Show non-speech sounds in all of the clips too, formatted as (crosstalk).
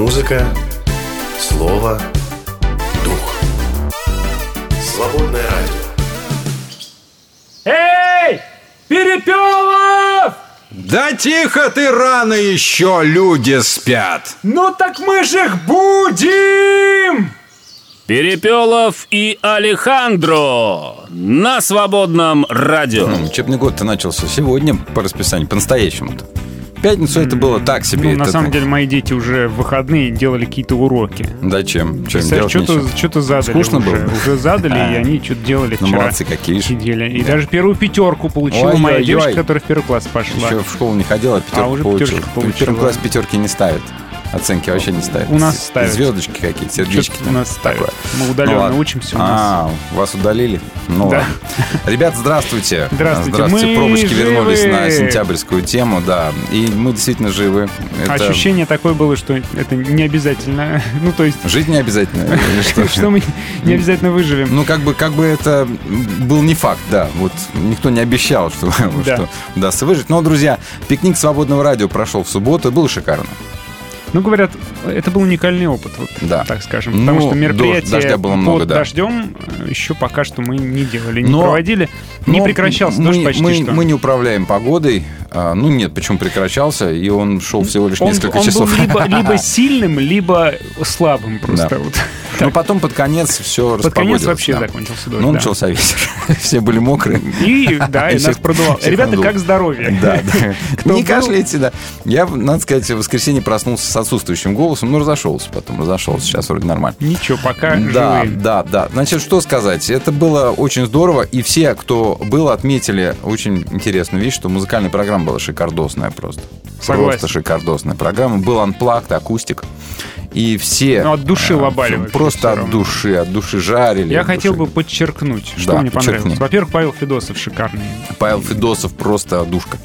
Музыка, слово, дух. Свободное радио. Эй! Перепелов! Да тихо ты, рано еще люди спят. Ну так мы же их будем! Перепелов и Алехандро на свободном радио. Учебный год-то начался сегодня по расписанию, по-настоящему-то. Пятницу это было так себе. Ну, на самом деле, мои дети уже в выходные делали какие-то уроки. Да чем? Что-то, что-то задали Скучно уже. было? Уже задали, А. и они что-то делали Ну, вчера. молодцы какие же. Сидели. И даже первую пятерку получила моя девочка, которая в первый класс пошла. Еще в школу не ходила, а пятерку А, уже получила. В первом получила. классе пятерки не ставят. Оценки вообще не ставят. У нас ставят. Звездочки какие-то, сердечки. У нас ставят. Мы удаленно Ну учимся у нас. А, вас удалили? Ну Да. ладно. Ребят, здравствуйте. Здравствуйте. Мы Пробочки вернулись живы. на сентябрьскую тему, да. И мы действительно живы. Это- Ощущение такое было, что это не обязательно. (laughs) Ну, то есть, Жить не обязательно. (laughs) что? мы не обязательно выживем. Ну, как бы, как бы это был не факт, да. Вот никто не обещал, что, (laughs) Да. что удастся выжить. Но, друзья, пикник свободного радио прошел в субботу, было шикарно. Ну, говорят, это был уникальный опыт, вот Да. так скажем. Ну, Потому что дождь- мероприятие дождя было много, под да. дождем э, еще пока что мы не делали, не Но- проводили. Не Но прекращался мы, дождь почти мы, что. мы не управляем погодой. А, ну, нет, почему прекращался, и он шел всего лишь он, несколько он часов. был либо, (laughs) либо сильным, либо слабым просто. Да. Вот. (laughs) Но потом под конец все Под конец вообще закончился дождь. Ну, да. начался ветер. (laughs) Все были мокрые. И да, и, И нас продувало. Ребята, как здоровье? Да, да. Не кашляйте, да. Я, надо сказать, в воскресенье проснулся с отсутствующим голосом, но разошелся потом, разошелся. Сейчас вроде нормально. Ничего, пока Да, живые. да, да. Значит, что сказать? Это было очень здорово, и все, кто был, отметили очень интересную вещь, что музыкальная программа была шикардосная просто. Согласен. Просто шикардосная программа. Был анплакт, акустик. И все... Ну, от души э, лобали вообще Просто от души, от души жарили. Я от хотел души. бы подчеркнуть, что Да, мне понравилось. подчеркни. Во-первых, Павел Федосов шикарный. Павел Федосов просто душка.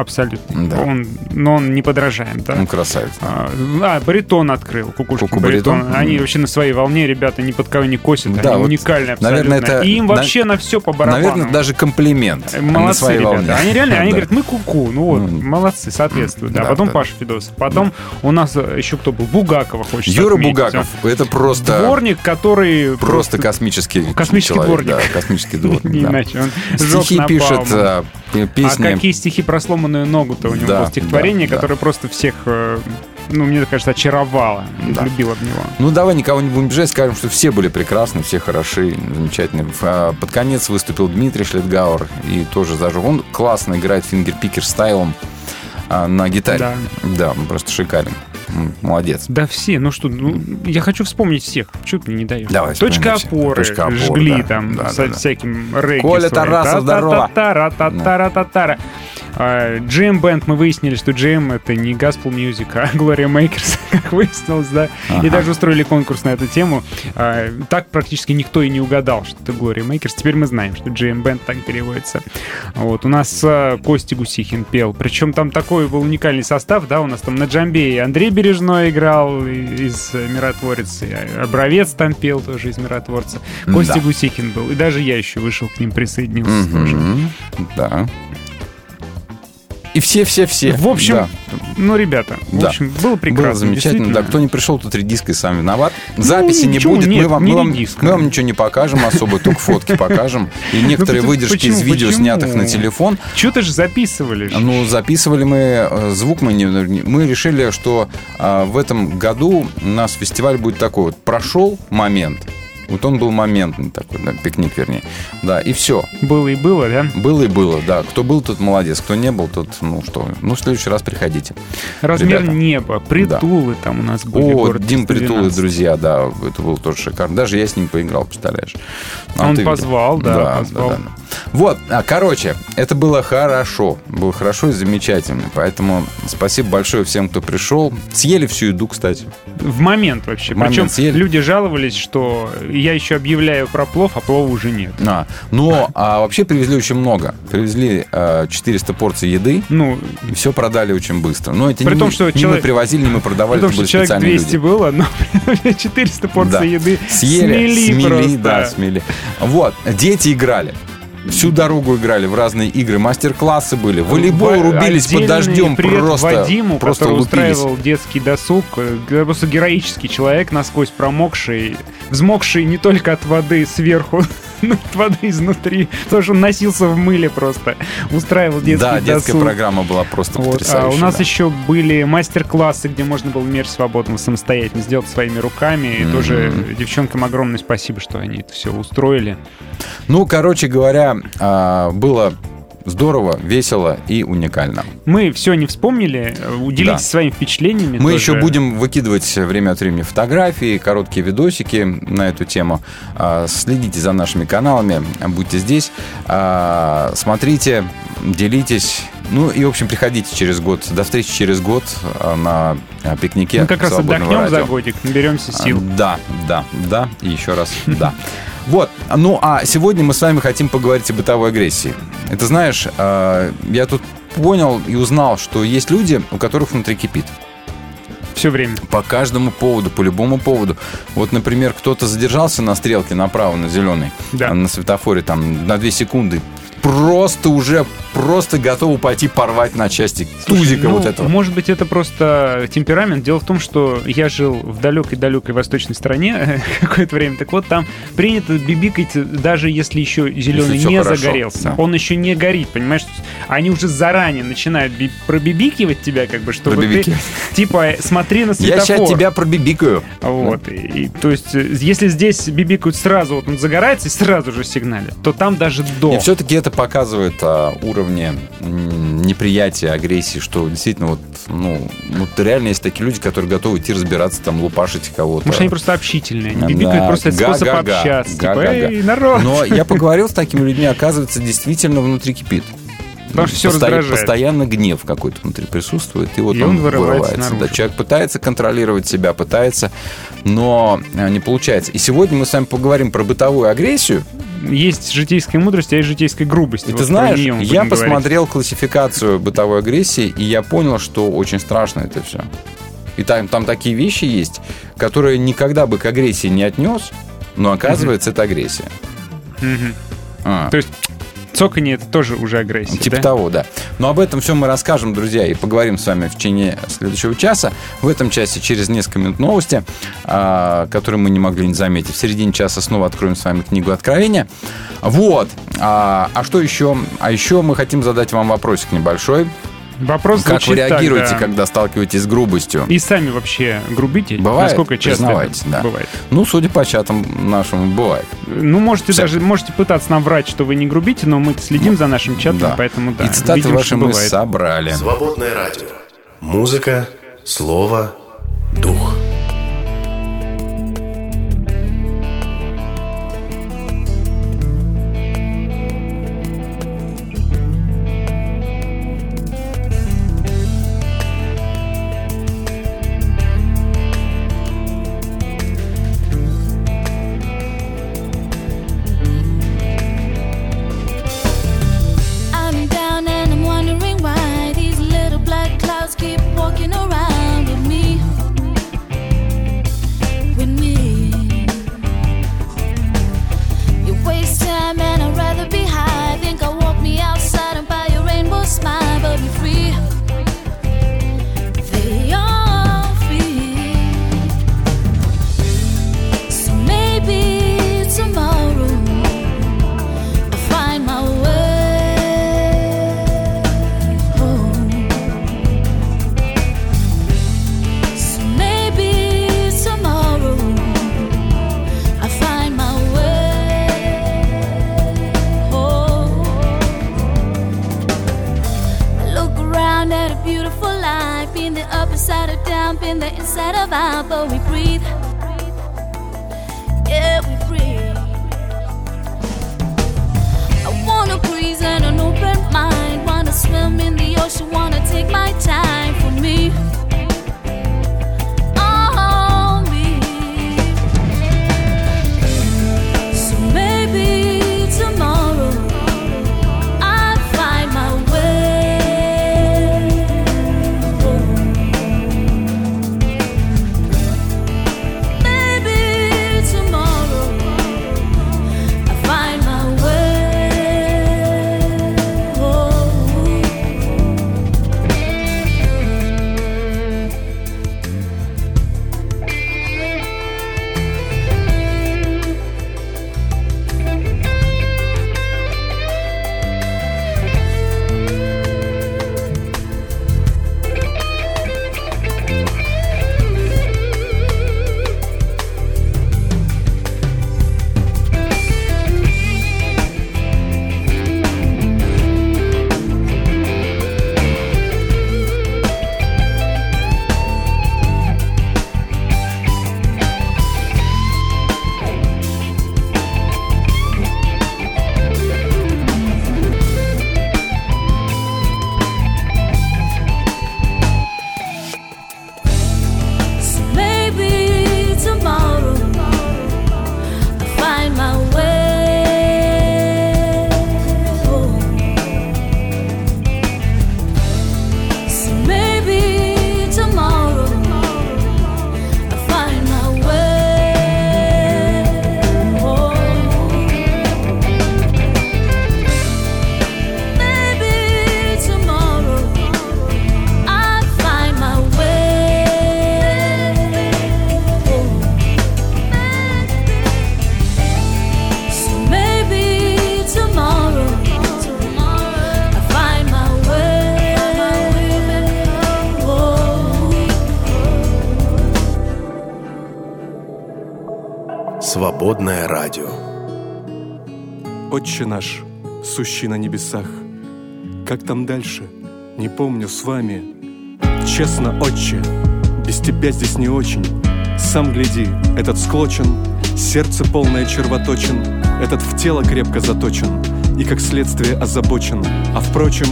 Абсолютно. Да. Он, но он не подражаем, да. Он красавец. А, а, баритон открыл, кукушка Куку баритон. баритон? Они вообще на своей волне, ребята, ни под кого не косят, Да, они вот, уникальные абсолютно. наверное, это И им на- вообще на все по барабану. Наверное, даже комплимент. На Молодцы, своей ребята. волне. Они реально, (laughs) они говорят, мы куку. Ну вот, молодцы, соответствуют. Да. Потом. Паша Федосов. Потом у нас э, еще кто был? Бугакова хочется Юра. Бугаков, это просто... Дворник, который Просто космический Космический дворник. Да, космический дворник. (laughs) иначе. Он Стихи пишет, э, п- А песни. какие стихи про сломанную ногу-то у него Да, было стихотворение, да, да. которое просто всех, э, ну, мне кажется, очаровало. Да. Любила в него. Ну, давай никого не будем бежать, скажем, что все были прекрасны, все хороши, замечательные. А, Под конец выступил Дмитрий Шлетгауэр и тоже зажег. Он классно играет фингер-пикер стайлом а, на гитаре. Да. Да, он просто шикарен. Молодец. Да все, ну что, ну, я хочу вспомнить всех. Чего ты мне не даешь? Давай, Точка опоры, Точка опоры жгли да, там да, со да, всяким да. регги. Коля тараса, здорово. тара, та, та, тара, Джейм Джем Бенд, мы выяснили, что Джем это не Gospel Music, а Gloria Makers, (laughs) как выяснилось, да. Ага. И даже устроили конкурс на эту тему. Э, так практически никто и не угадал, что это Gloria Makers. Теперь мы знаем, что Джем Бенд так переводится. Вот, у нас э, Костя Гусихин пел. Причем там такой был уникальный состав, да, у нас там на джамбе и Андрей Бережной играл из э, «Миротворец», и Обровец там пел тоже из «Миротворца». Костя Да. Гусихин был. И даже я еще вышел к ним, присоединился тоже. Мгм. Да. И все-все-все. В общем, Да. ну, ребята, в Да. общем, было прекрасно. Было замечательно. Да, кто не пришел, тот редиской сам виноват. Записи не ничего, будет. нет, мы, вам, не мы, вам, мы вам ничего не покажем особо, только фотки покажем. И некоторые почему- выдержки из видео, снятых на телефон. Что-то же записывали. Ну, записывали мы э, звук, мы, не, мы решили, что а, в этом году у нас фестиваль будет такой вот. Прошел момент, вот он был моментный такой, да, пикник, вернее. Да, и все. Было и было, да? Было и было, да. Кто был, тот молодец. Кто не был, тот, ну что, ну в следующий раз приходите. Размер Ребята. неба, притулы там у нас были. О, Дим Притул и 312. друзья, да, это было тоже шикарно. Даже я с ним поиграл, представляешь? А Он ты позвал, да, позвал. Вот, а, короче, это было хорошо. Было хорошо и замечательно. Поэтому спасибо большое всем, кто пришел. Съели всю еду, кстати. В момент вообще. В момент Причем съели. люди жаловались, что я еще объявляю про плов, а плова уже нет. А, но а, вообще привезли очень много. Привезли а, 400 порций еды. Ну, И все продали очень быстро. Но это При не, том, мы, что не человек- мы привозили, не мы продавали, При том, что человек специальные 200 люди. было, но (laughs) 400 порций Да. еды Съели, смели, смели, просто. да, смели. Вот, дети играли. Всю дорогу играли в разные игры, мастер-классы были, волейбол рубились под дождем, привет просто, Вадиму, просто который лупились. устраивал детский досуг. Э, Просто героический человек, насквозь промокший, взмокший не только от воды сверху, (laughs) но и от воды изнутри. Потому что он носился в мыле просто. Устраивал детский Да, детская досуг. программа была просто Вот. А потрясающая. у нас да. еще были мастер-классы, где можно было мир свободного самостоятельно сделать своими руками. И Мгм. тоже девчонкам огромное спасибо, что они это все устроили. Ну, короче говоря, а, было здорово, весело и уникально. Мы все не вспомнили. Уделитесь Да. своими впечатлениями. Мы тоже. еще будем выкидывать время от времени фотографии, короткие видосики на эту тему. А, Следите за нашими каналами, будьте здесь, А, смотрите, делитесь. Ну и, в общем, приходите через год. До встречи через год на пикнике. Мы как раз отдохнем за радио. годик, наберемся сил. Да, да, да, и еще раз да. (laughs) Вот, ну а сегодня мы с вами хотим поговорить о бытовой агрессии. Это знаешь, а, я тут понял и узнал, что есть люди, у которых внутри кипит. Все время. По каждому поводу, по любому поводу. Вот, например, кто-то задержался на стрелке направо, на зеленый, Да. на светофоре там на 2 секунды. Просто уже, просто готовы пойти порвать на части тузика Ну, вот этого. Может быть, это просто темперамент. Дело в том, что я жил в далекой-далекой восточной стране (laughs) какое-то время. Так вот, там принято бибикать, даже если еще зеленый всё не хорошо, загорелся. да. Он еще не горит, понимаешь? Они уже заранее начинают би- пробибикивать тебя, как бы, чтобы ты, типа, смотри на Я светофор. сейчас тебя пробибикаю. Вот. И, и, то есть, э, если здесь бибикают сразу, вот он загорается и сразу же сигналит, то там даже до. И все-таки это показывает а, уровни м, неприятия, агрессии, что действительно вот, ну, вот реально есть такие люди, которые готовы идти разбираться, там, лупашить кого-то. Что они просто общительные. Они Да, просто это способ га-га-га, общаться. Типа, га-га-га. эй, народ! Но я поговорил с такими людьми, оказывается, действительно внутри кипит. Всё Посто- раздражает. Постоянно гнев какой-то внутри присутствует, и вот И он, он вырывается вырывается. Да, человек пытается контролировать себя, пытается, но э, не получается. И сегодня мы с вами поговорим про бытовую агрессию. Есть житейская мудрость, а есть житейская грубость. И Вот ты знаешь, я говорить. посмотрел классификацию бытовой агрессии, и я понял, что очень страшно это все. И там, там такие вещи есть, которые никогда бы к агрессии не отнес, но оказывается, это агрессия. Мгм. А. То есть цоканье это тоже уже агрессия, Типа да? того, да. Но об этом все мы расскажем, друзья, и поговорим с вами в течение следующего часа. В этом часе через несколько минут новости, а, которые мы не могли не заметить. В середине часа снова откроем с вами книгу Откровения. Вот. А, а что еще? А еще мы хотим задать вам вопросик небольшой. Вопрос как вы так, реагируете, да. когда сталкиваетесь с грубостью? И сами вообще грубите? Бывает, Насколько часто да. бывает? Ну, судя по чатам нашему, бывает. Ну, можете Всяко. даже можете пытаться нам врать, что вы не грубите, но мы следим за нашим чатом, Да. поэтому да. И цитаты видим, ваши мы бывает. собрали. Свободное радио. Музыка, слово, дух. Отче наш, сущий на небесах, как там дальше, не помню с вами. Честно, отче, без тебя здесь не очень. Сам гляди, этот склочен, сердце полное червоточен, этот в тело крепко заточен и как следствие озабочен. А впрочем,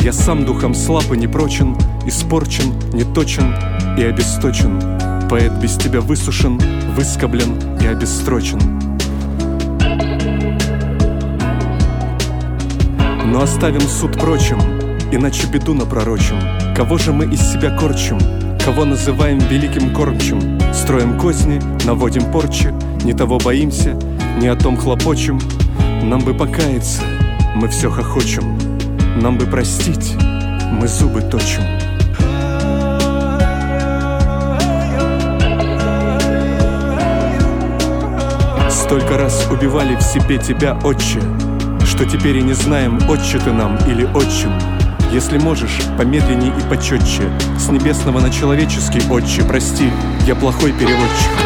я сам духом слаб и непрочен, испорчен, неточен и обесточен. Поэт без тебя высушен, выскоблен и обестрочен. Но оставим суд прочим, иначе беду напророчим. Кого же мы из себя корчим? Кого называем великим кормчим? Строим козни, наводим порчи, не того боимся, не о том хлопочем. Нам бы покаяться, мы все хохочем. Нам бы простить, мы зубы точим. Столько раз убивали в себе тебя, отче, Что теперь и не знаем, отче ты нам или отчим. Если можешь, помедленней и почетче, С небесного на человеческий, отче, прости, я плохой переводчик.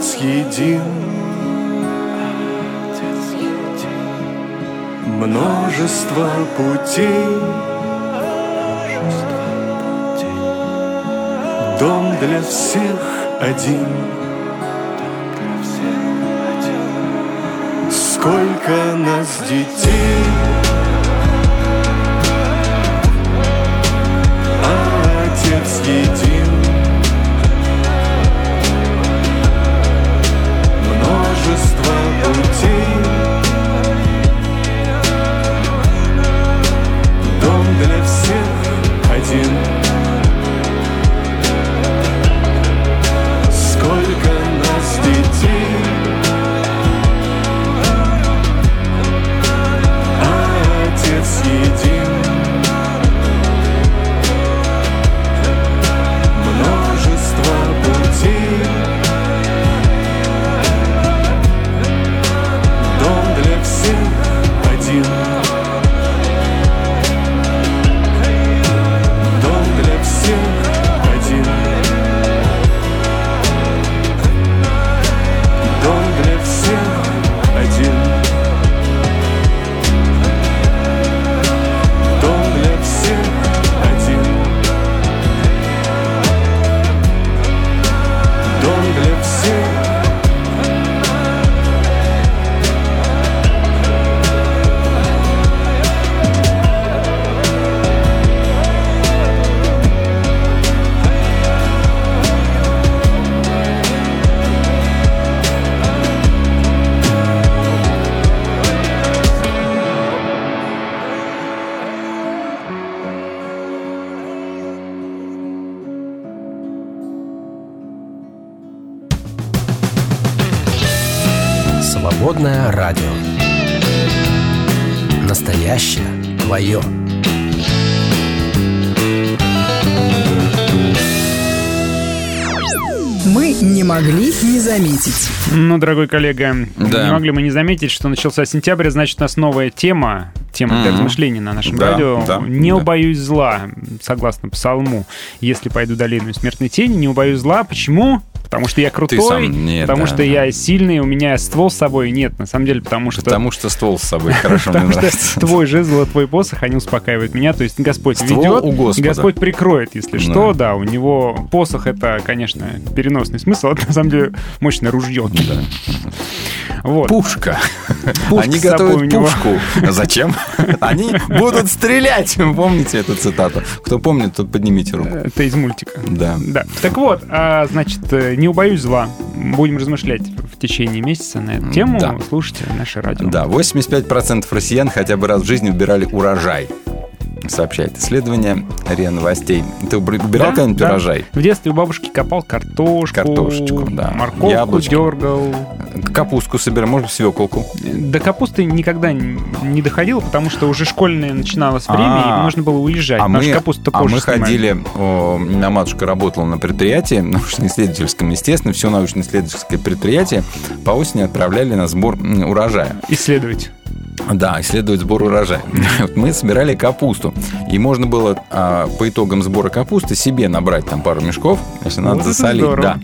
Отец един. Множество путей, дом для всех один. Сколько нас детей, Ну, дорогой коллега, Да. не могли мы не заметить, что начался сентябрь, значит, у нас новая тема, тема для размышлений на нашем Да, радио. да, не да. убоюсь зла, согласно псалму. Если пойду долиной смертной тени, не убоюсь зла. Почему? Потому что я крутой, сам- нет, потому да, что да. я сильный, у меня ствол с собой. Нет, на самом деле, потому что... Потому что ствол с собой (laughs) хорошо мне Потому что твой жезл, твой посох, они успокаивают меня. То есть Господь ведет. Господь прикроет, если Да. что. Да, у него посох это, конечно, переносный смысл. Это на самом деле мощное ружье. Вот. Пушка. Пушка Они готовят него. пушку. Зачем? (laughs) Они будут стрелять. Помните эту цитату? Кто помнит, тот поднимите руку. Это из мультика. Да. Да. Так вот, а, значит, э, не убоюсь зла. Будем размышлять в течение месяца на эту тему. Да. Слушайте наше радио. Да, 85% россиян хотя бы раз в жизни убирали урожай. Сообщает исследование РИА Новостей. Ты убирал Да, когда-нибудь да. урожай? В детстве у бабушки копал картошку, Картошечку, да. морковку Яблочки. дергал. Капустку собирал, может, свеколку. До капусты никогда не доходило, потому что уже школьное начиналось время, А. и нужно было уезжать. А мы, что капусту а мы снимали. ходили, о, меня матушка работала на предприятии, (laughs) научно-исследовательском, естественно, все научно-исследовательское предприятие по осени отправляли на сбор урожая. Исследовать. Да, исследовать сбор урожая. (laughs) Мы собирали капусту. И можно было а, по итогам сбора капусты себе набрать там пару мешков, если надо Вот засолить. Да.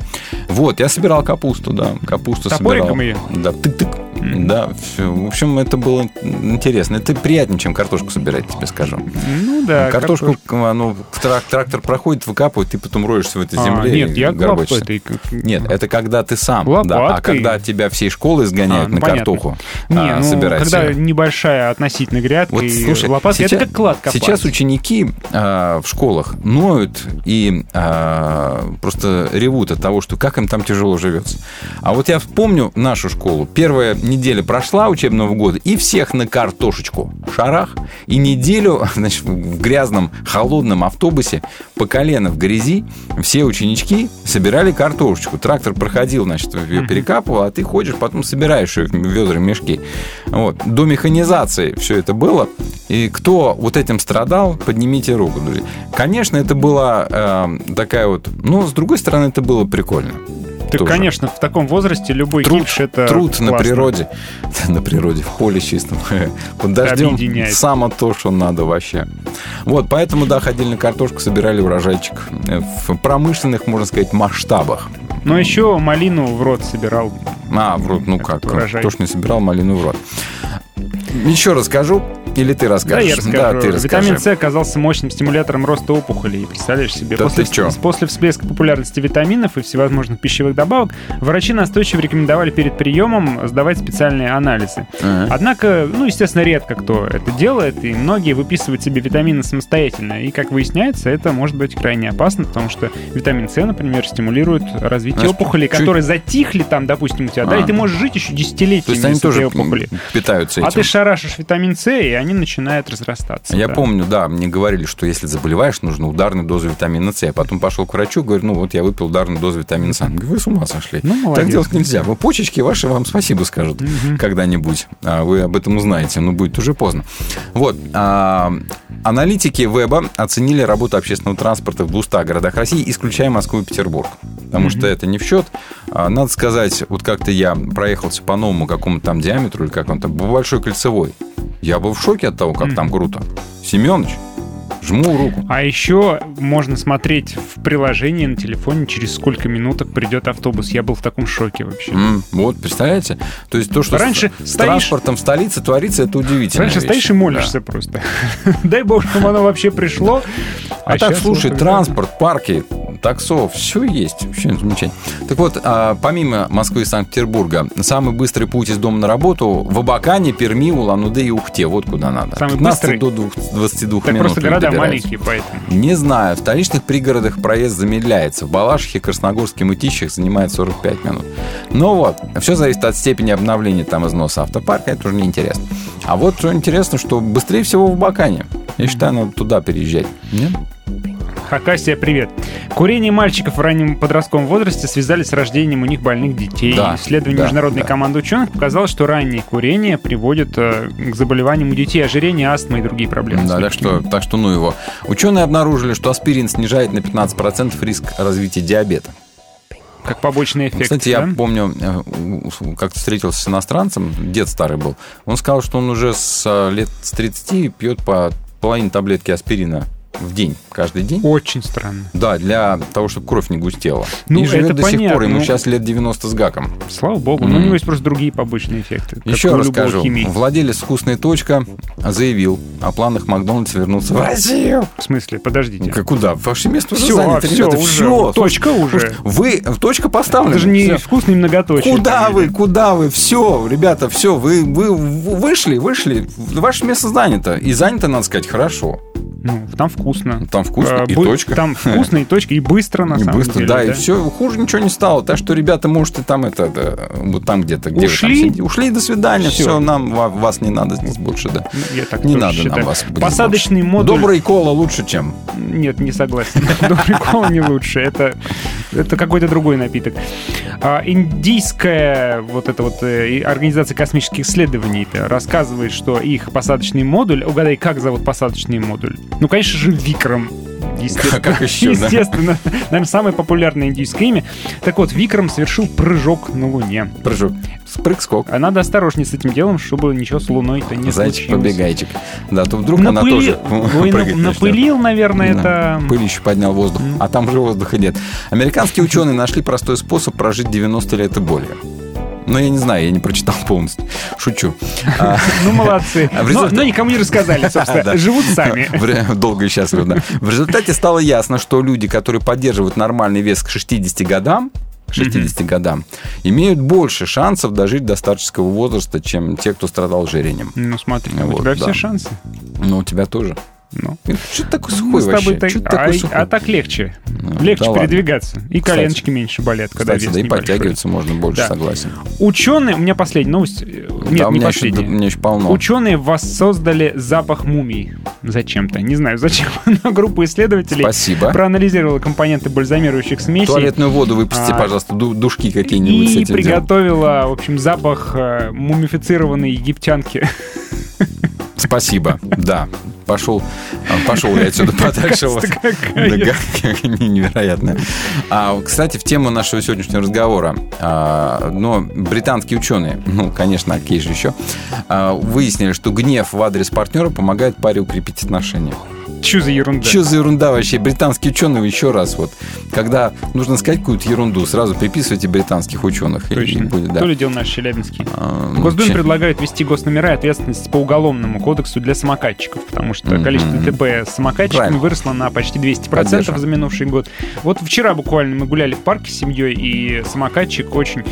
Вот, я собирал капусту, да. Капусту Топориком собирал. её? Да, тык-тык. Да. В общем, это было интересно. Это приятнее, чем картошку собирать, тебе скажу. Ну да. картошку, картошка. ну, трак- трактор проходит, выкапывает, ты потом роешься в этой А, земле. нет, и я горбатишься. лопатой. как- Нет, это когда ты сам. Да, а Лопаткой. когда тебя всей школы изгоняют А, на понятно. картоху, Не, а, ну, собирать когда её. небольшая относительно грядка Вот, и слушай, лопатка, сейчас, это как клад копать. сейчас ученики а, в школах ноют и а, просто ревут от того, что как им там тяжело живется. А вот я помню нашу школу. Первая неделя прошла учебного года, и всех на картошечку шарах. И неделю (laughs) значит, в грязном, холодном автобусе по колено в грязи все ученички собирали картошечку. Трактор проходил, значит, ее перекапывал, а ты ходишь, потом собираешь ее в ведра, мешки. Вот. До механизации все это было. И кто вот этим страдал, поднимите руку, друзья. Конечно, это была э, такая вот... Но, с другой стороны, это было прикольно. Так, тоже. конечно, в таком возрасте любой Труд, кипиш это труд на классно. природе. (laughs) На природе, в поле чистом. (laughs) Под дождем само то, что надо вообще. Вот, поэтому, да, ходили на картошку, собирали урожайчик э, в промышленных, можно сказать, масштабах. Но еще малину в рот собирал. А, в рот, ну как, урожай. кто ж не собирал малину в рот. Еще расскажу, или ты Да, расскажешь? я расскажу. Да, ты расскажи. Витамин С оказался мощным стимулятором роста опухолей. Представляешь себе? Да после, ты чё? после всплеска популярности витаминов и всевозможных пищевых добавок, врачи настойчиво рекомендовали перед приемом сдавать специальные анализы. Ага. Однако, ну, естественно, редко кто это делает, и многие выписывают себе витамины самостоятельно. И, как выясняется, это может быть крайне опасно, потому что витамин С, например, стимулирует развитие Знаешь, опухолей, чуть- которые затихли там, допустим, у тебя, да, А. и ты можешь жить еще То десятилетиями есть они тоже опухолью. м, питаются А этим. ты шарашишь витамин С, и они начинают разрастаться. Я да. помню, да, мне говорили, что если заболеваешь, нужно ударную дозу витамина С. Я потом пошел к врачу, говорю, ну вот я выпил ударную дозу витамина С. Он говорит, вы с ума сошли. Ну, молодец. так делать нельзя. Вы почечки ваши вам спасибо скажут когда-нибудь. А вы об этом узнаете, но будет уже поздно. Вот. а, аналитики веба оценили работу общественного транспорта в 200 городах России, исключая Москву и Петербург. Потому что это не в счет. А, Надо сказать, вот как-то я проехался по новому какому-то там диаметру, или как он там, по Большой Кольцевой. Я был в шоке от того, как там круто. Семенович, жму руку. А еще можно смотреть в приложении на телефоне, через сколько минуток придет автобус. Я был в таком шоке вообще. М, вот, представляете? То есть то, что Раньше с, стоишь- транспортом в столице творится, это удивительно. Раньше стоишь и молишься просто. (laughs) Дай бог, чтобы оно вообще пришло. А, так, щас слушай, вот транспорт, парки, таксо, все есть. Вообще замечательно. Так вот, а, помимо Москвы и Санкт-Петербурга, самый быстрый путь из дома на работу в Абакане, Перми, Улан-Удэ и Ухте. Вот куда надо. Самый 15 быстрый? до двух- 22 Так минут просто города добираются. маленькие, поэтому. Не знаю. В столичных пригородах проезд замедляется. В Балашихе, Красногорске, Мытищах занимает 45 минут. Ну вот, все зависит от степени обновления там износа автопарка. Это уже неинтересно. А вот что интересно, что быстрее всего в Бакане. Я считаю, надо туда переезжать. Нет? Хакасия, привет. Курение мальчиков в раннем подростковом возрасте связали с рождением у них больных детей. Да, Исследование да, международной да. команды ученых показало, что раннее курение приводит э, к заболеваниям у детей, ожирение, астма и другие проблемы. Да, так что, так что ну его. Ученые обнаружили, что аспирин снижает на 15% риск развития диабета. Как побочный эффект. Кстати, я да? помню, э, как-то встретился с иностранцем, дед старый был. Он сказал, что он уже с э, лет с 30 пьет по половине таблетки аспирина в день, каждый день. Очень странно. Да, для того, чтобы кровь не густела. Ну, и живет это до сих пор, понятно, ему ну. сейчас лет 90 с гаком. Слава богу. Но у него есть просто другие побочные эффекты. Еще раз скажу, владелец «Вкусной точка» заявил о планах Макдональдс вернуться в Россию. В смысле, подождите. Как куда? Ваше место уже Все, занято, все, ребята. уже. Все. Точка уже. Вы, точка поставлена. Это же не Всё. вкусный многоточие. Куда вы, куда вы? Все, ребята, все, вы, вы вышли, вышли. Ваше место занято. И занято, надо сказать, хорошо. Ну, там вкусно. Вкусно. Там вкусно, А, и бы- точка. Там вкусно, и точка, и быстро, на И самом быстро, деле. да, и все, хуже ничего не стало. Так что, ребята, может, и там это, да, вот там где-то, где вы там Ушли? Ушли, до свидания, Всё. все, нам ва- вас не надо здесь больше, да. Ну, Я так Не надо считаю. нам вас Посадочный больше. модуль... Добрый кола лучше, чем... Нет, не согласен. (laughs) Добрый кола не лучше. Это, это какой-то другой напиток. А, индийская вот эта вот э, организация космических исследований рассказывает, что их посадочный модуль... Угадай, как зовут посадочный модуль? Ну, конечно же, Викром. Естественно, Как еще, да? Естественно. Наверное, самое популярное индийское имя. Так вот, Викром совершил прыжок на Луне. Прыжок. Спрыг-скок. А надо осторожнее с этим делом, чтобы ничего с Луной-то не Зайчик случилось. побегайчик. Да, то вдруг она Напыли- тоже Ой, на- прыгать начнет. напылил, наверное, Да. это... Пыль еще поднял воздух, а там же воздуха нет. Американские ученые нашли простой способ прожить 90 лет и более. Но я не знаю, я не прочитал полностью. Шучу. (laughs) Ну, молодцы. А Но, никому не рассказали, (laughs) собственно. Живут сами. (laughs) Долго и счастливо, да. В результате стало ясно, что люди, которые поддерживают нормальный вес к 60 годам, к 60 годам, имеют больше шансов дожить до старческого возраста, чем те, кто страдал ожирением. Ну, смотри, у Вот, тебя да. все шансы. Но у тебя тоже. Ну. Что ты такой Мы сухой вообще? так- ты а, сухой? а так легче. Ну, легче да ладно. передвигаться. И Кстати. коленочки меньше болят, когда Кстати, вес да и подтягиваться можно больше, Да. согласен. Ученые, у меня последняя новость. э, Нет, да, не меня еще, последняя. у меня еще полно. Ученые воссоздали запах мумий. Зачем-то. Не знаю, зачем. (laughs) Но группа исследователей Спасибо. проанализировала компоненты бальзамирующих смесей. Туалетную воду выпусти, А, пожалуйста, ду- душки какие-нибудь И этим делом. приготовила, в общем, запах э, мумифицированной египтянки. (laughs) Спасибо, да. Пошел, пошел я отсюда (laughs) подальше. Вот. как- (laughs) Невероятно. А, кстати, в тему нашего сегодняшнего разговора. а, но британские ученые, ну, конечно, а какие же еще, а, выяснили, что гнев в адрес партнера помогает паре укрепить отношения. Чё за ерунда? Что за ерунда вообще? Британские ученые еще раз вот, когда нужно сказать какую-то ерунду, сразу приписывайте британских ученых. и- и Точно. будет, да. То ли дело наш Челябинский. А, че- предлагают ввести госномера и ответственность по уголовному кодексу для самокатчиков, потому что Мгм. количество ДТП с самокатчиками Правильно. выросло на почти 200% Поддерживаю. за минувший год. Вот вчера буквально мы гуляли в парке с семьей, и самокатчик очень...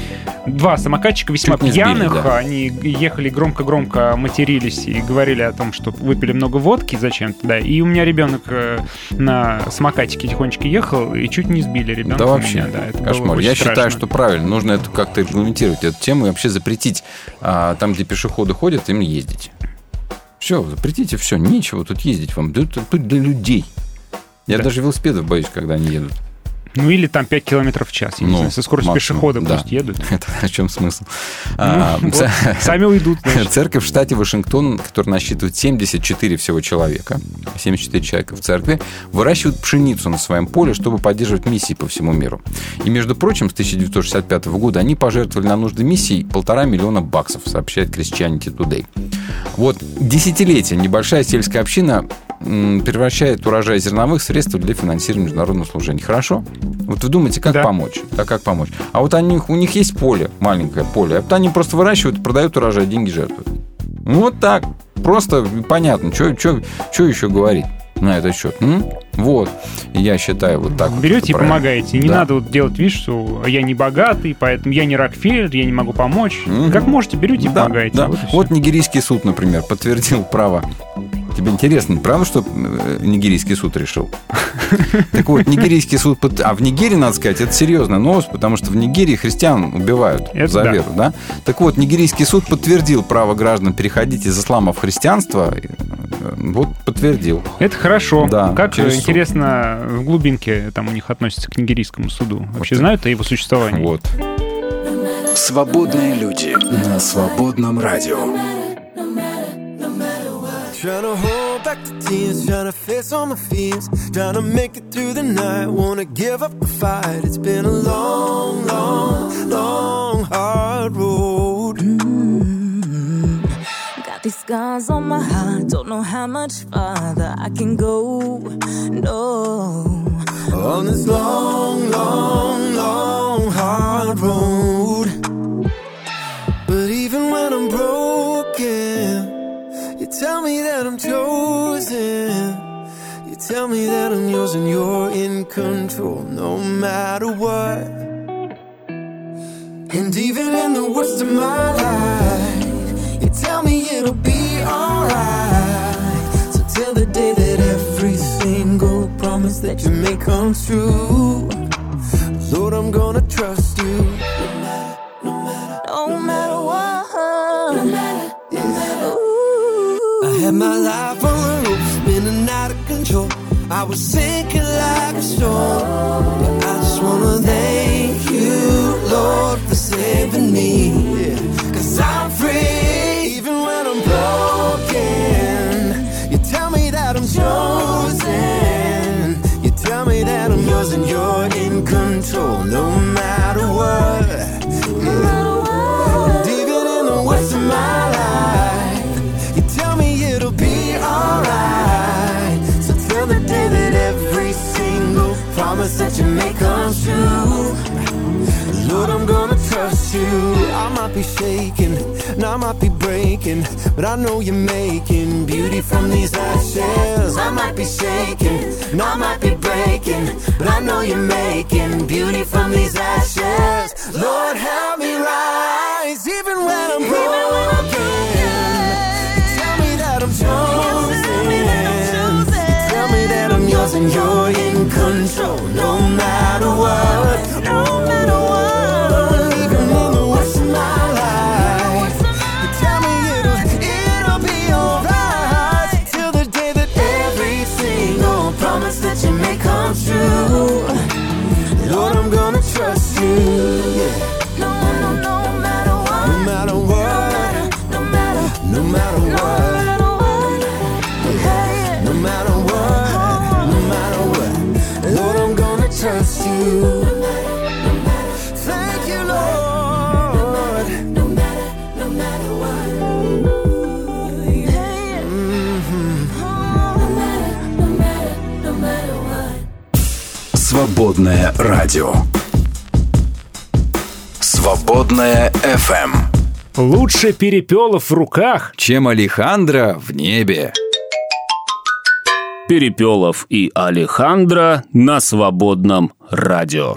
Два самокатчика весьма Чуть не сбили, пьяных, да. они ехали громко-громко матерились и говорили о том, что выпили много водки зачем-то, да. И у меня ребенок э, на самокатике тихонечко ехал, и чуть не сбили ребенка. Да вообще, меня, да, это кошмар. Я считаю, страшно. что правильно. Нужно это как-то регламентировать, эту тему, и вообще запретить а, там, где пешеходы ходят, им ездить. Все, запретите все, нечего тут ездить вам. Тут для людей. Я Да. даже велосипедов боюсь, когда они едут. Ну или там 5 километров в час, я не Ну, знаю, со скоростью максимум, пешехода да. пусть едут. (laughs) Это о чем смысл? А, Ну, (laughs) вот, ц- Сами уйдут, (laughs) значит. Церковь в штате Вашингтон, которая насчитывает 74 всего человека, 74 человека в церкви, выращивают пшеницу на своем поле, чтобы поддерживать миссии по всему миру. И, между прочим, с 1965 года они пожертвовали на нужды миссий полтора миллиона баксов, сообщает Christianity Today. Вот десятилетия небольшая сельская община превращает урожай зерновых в средства для финансирования международного служения. Хорошо? Вот вы думаете, как Да. помочь? Да, как помочь? А вот они, у них есть поле, маленькое поле, а вот они просто выращивают, продают урожай, деньги жертвуют. Ну, Вот так. Просто понятно, что еще говорить на этот счет. м? Вот. Я считаю, вот так вот Берете это и правильно. помогаете. Не Да. надо вот делать вид, что я не богатый, поэтому я не Рокфеллер, я не могу помочь. Мгм. Как можете, берете и Да, помогаете. да. Вот. Вот нигерийский суд, например, подтвердил право. Тебе интересно, правда, что э, нигерийский суд решил? (laughs) Так вот, нигерийский суд... А в Нигерии, надо сказать, это серьезная новость, потому что в Нигерии христиан убивают Это за да. веру, да? Так вот, нигерийский суд подтвердил право граждан переходить из ислама в христианство. э, Вот подтвердил. Это хорошо. Да, как э, суд. интересно в глубинке там у них относятся к нигерийскому суду. Вообще Вот. знают о его существовании? Вот. Свободные люди на свободном радио. Trying to hold back the tears, trying to face all my fears, trying to make it through the night. Wanna give up the fight. It's been a long, long, long, hard road. Mm-hmm. Got these scars on my heart, don't know how much farther I can go. No. On this long, long, long, hard road. Tell me that I'm chosen. You tell me that I'm yours and you're in control no matter what. And even in the worst of my life, you tell me it'll be alright. So till the day that every single promise that you make comes true. Lord, I'm gonna trust you. Had my life on the rope, spinning out of control. I was sinking like a storm. Yeah, I just wanna thank you, Lord, for saving me. Cause I'm free, even when I'm broken. You tell me that I'm chosen. You tell me that I'm yours and you're in control, no promise that you make comes true. Lord, I'm gonna trust you. I might be shaking, and I might be breaking, but I know you're making beauty from these ashes. I might be shaking, and I might be breaking, but I know you're making beauty from these ashes. Lord, help me rise, even when I'm broken. Tell me that I'm chosen. Tell me that I'm yours and you're control, no matter what. Свободное радио. Свободное FM. Лучше перепелов в руках. Чем Алехандро в небе. Перепелов и Алехандро на свободном радио.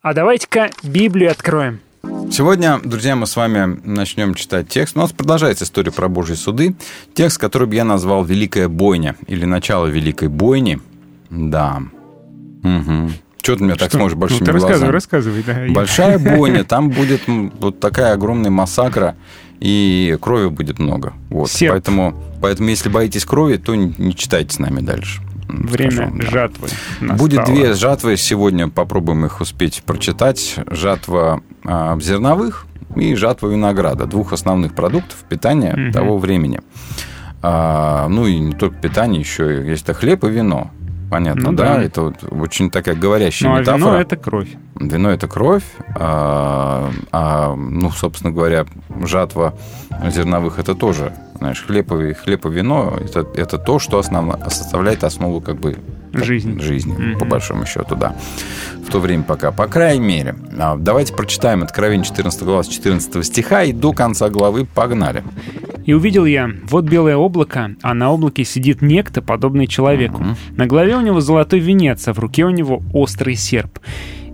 А давайте-ка Библию откроем. Сегодня, друзья, мы с вами начнем читать текст. У нас продолжается история про Божьи суды. Текст, который бы я назвал «Великая бойня» или «Начало Великой бойни». Да. Угу. Что ты меня так Что? смотришь большими ну, ты рассказывай, глазами? рассказывай, да. Я- Большая (laughs) бойня, там будет вот такая огромная массакра, и крови будет много. Вот. Серп. Поэтому, поэтому, если боитесь крови, то не, читайте с нами дальше. Время скажу вам, да. жатвы. настало. Будет две жатвы сегодня, попробуем их успеть прочитать. Жатва а, зерновых и жатва винограда. Двух основных продуктов питания Мгм. того времени. А, ну и не только питание, еще есть это хлеб и вино. Понятно, Ну да? да. Это вот очень такая говорящая Ну, а метафора. вино – это кровь. Вино это кровь, а, а, ну, собственно говоря, жатва зерновых это тоже, знаешь, хлеб и, хлеб и вино это, это то, что основно, составляет основу как бы Жизни. жизни Мгм. по большому счету, да. В то время пока. По крайней мере. А, Давайте прочитаем Откровение 14 глава с 14 стиха и до конца главы погнали. И увидел я, вот белое облако, а на облаке сидит некто, подобный человеку. На голове у него золотой венец, а в руке у него острый серп.